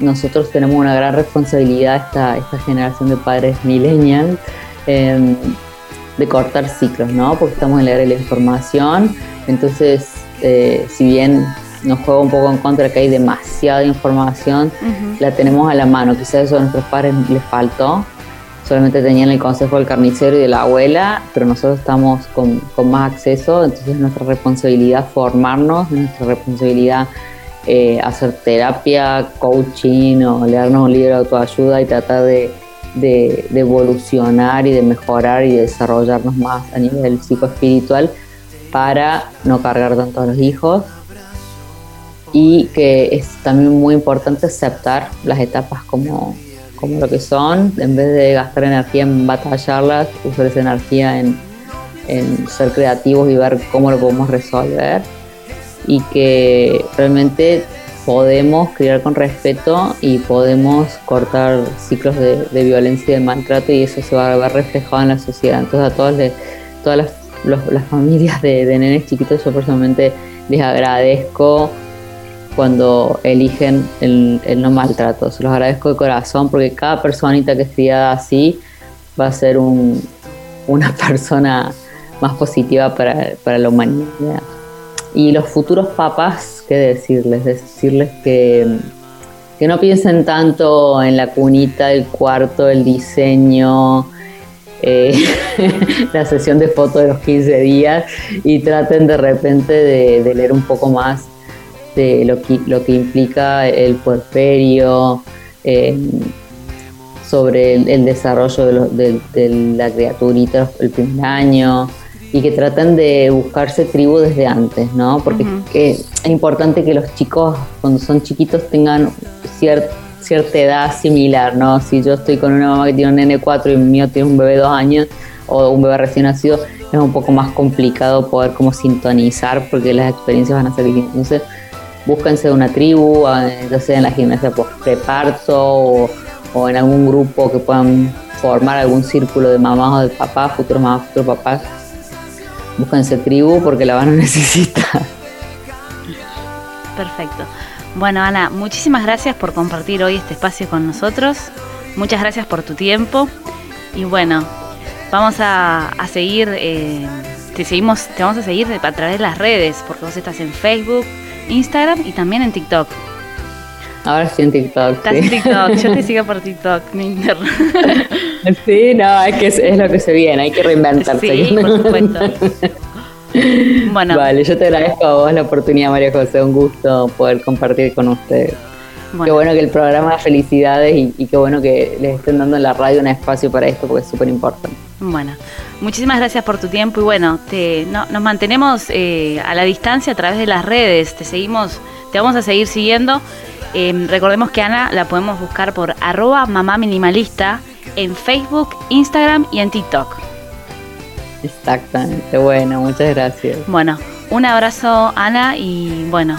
nosotros tenemos una gran responsabilidad, esta, esta generación de padres millennials, eh, de cortar ciclos, ¿no? Porque estamos en la era de la información, entonces, eh, si bien nos juega un poco en contra que hay demasiada información, Ujú. la tenemos a la mano, quizás eso a nuestros padres les faltó, solamente tenían el consejo del carnicero y de la abuela, pero nosotros estamos con, con más acceso, entonces es nuestra responsabilidad formarnos, es nuestra responsabilidad eh, hacer terapia, coaching o leernos un libro de autoayuda y tratar de, de- evolucionar y de mejorar y de desarrollarnos más a nivel psicoespiritual para no cargar tanto a los hijos. Y que es también muy importante aceptar las etapas como, como lo que son, en vez de gastar energía en batallarlas, usar esa energía en, en ser creativos y ver cómo lo podemos resolver y que realmente podemos criar con respeto y podemos cortar ciclos de, violencia y de maltrato y eso se va a ver reflejado en la sociedad. Entonces a todas, les- todas las, familias de, nenes chiquitos yo personalmente les agradezco cuando eligen el, no maltrato. Se los agradezco de corazón porque cada personita que es criada así va a ser un- una persona más positiva para la humanidad. Y los futuros papás, ¿qué decirles? Decirles que, que no piensen tanto en la cunita, el cuarto, el diseño, eh, la sesión de fotos de los 15 días y traten de repente de, leer un poco más de lo que, lo que implica el puerperio, eh, sobre el, el desarrollo de, lo- de- de la criaturita el primer año y que traten de buscarse tribu desde antes, ¿no? Porque es importante que los chicos cuando son chiquitos tengan cier- cierta edad similar, ¿no? Si yo estoy con una mamá que tiene un nene 4 y el mío tiene un bebé de 2 años o un bebé recién nacido, es un poco más complicado poder como sintonizar porque las experiencias van a ser distintas. Entonces, búsquense una tribu, ya sea en la gimnasia post preparto o, o en algún grupo que puedan formar algún círculo de mamás o de papás, futuros mamás, futuros papás. Búsquense tribu porque la van a necesitar. Perfecto. Bueno, Ana, muchísimas gracias por compartir hoy este espacio con nosotros. Muchas gracias por tu tiempo. Y bueno, vamos a, seguir, eh, te, seguimos, te vamos a seguir a través de las redes, porque vos estás en Facebook, Instagram y también en TikTok. Ahora estoy en TikTok. Estás sí. en TikTok, yo te sigo por TikTok, Minder. Sí, no, es que es, es lo que se viene, hay que reinventarse. Sí, por supuesto. Bueno, Vale, yo te agradezco a vos la oportunidad, María José, un gusto poder compartir con ustedes. Qué bueno, bueno que el programa, felicidades y, y qué bueno que les estén dando en la radio un espacio para esto porque es súper importante. bueno. Muchísimas gracias por tu tiempo y bueno, te, no- nos mantenemos eh, a la distancia a través de las redes, te seguimos, te vamos a seguir siguiendo. Eh, recordemos que Ana la podemos buscar por arroba mamá minimalista en Facebook, Instagram y en TikTok. Exactamente, bueno, muchas gracias. Bueno, un abrazo Ana y bueno,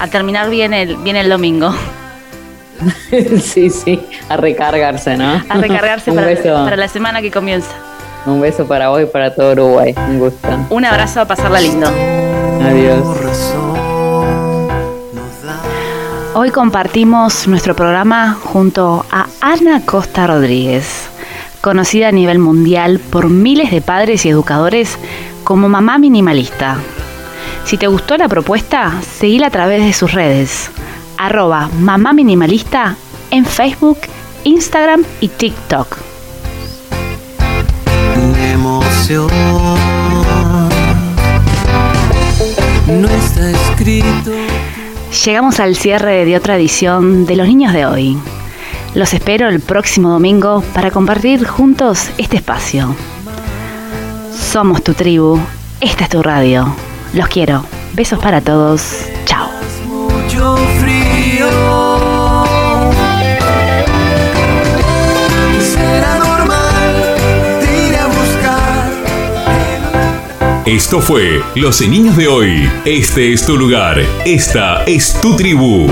a terminar bien el, bien el domingo, sí, sí, a recargarse, ¿no? a recargarse para, para la semana que comienza. un beso para vos y para todo Uruguay. Un gusto. Un abrazo a pasarla lindo. Adiós. Hoy compartimos nuestro programa junto a Ana Costa Rodríguez, conocida a nivel mundial por miles de padres y educadores como mamá minimalista. Si te gustó la propuesta, seguila a través de sus redes, arroba mamá minimalista en Facebook, Instagram y TikTok. No está escrito. Llegamos al cierre de otra edición de Los Niños de hoy. Los espero el próximo domingo para compartir juntos este espacio. Somos tu tribu, esta es tu radio. Los quiero. Besos para todos. Chao. Esto fue Los Niños de hoy. Este es tu lugar. Esta es tu tribu.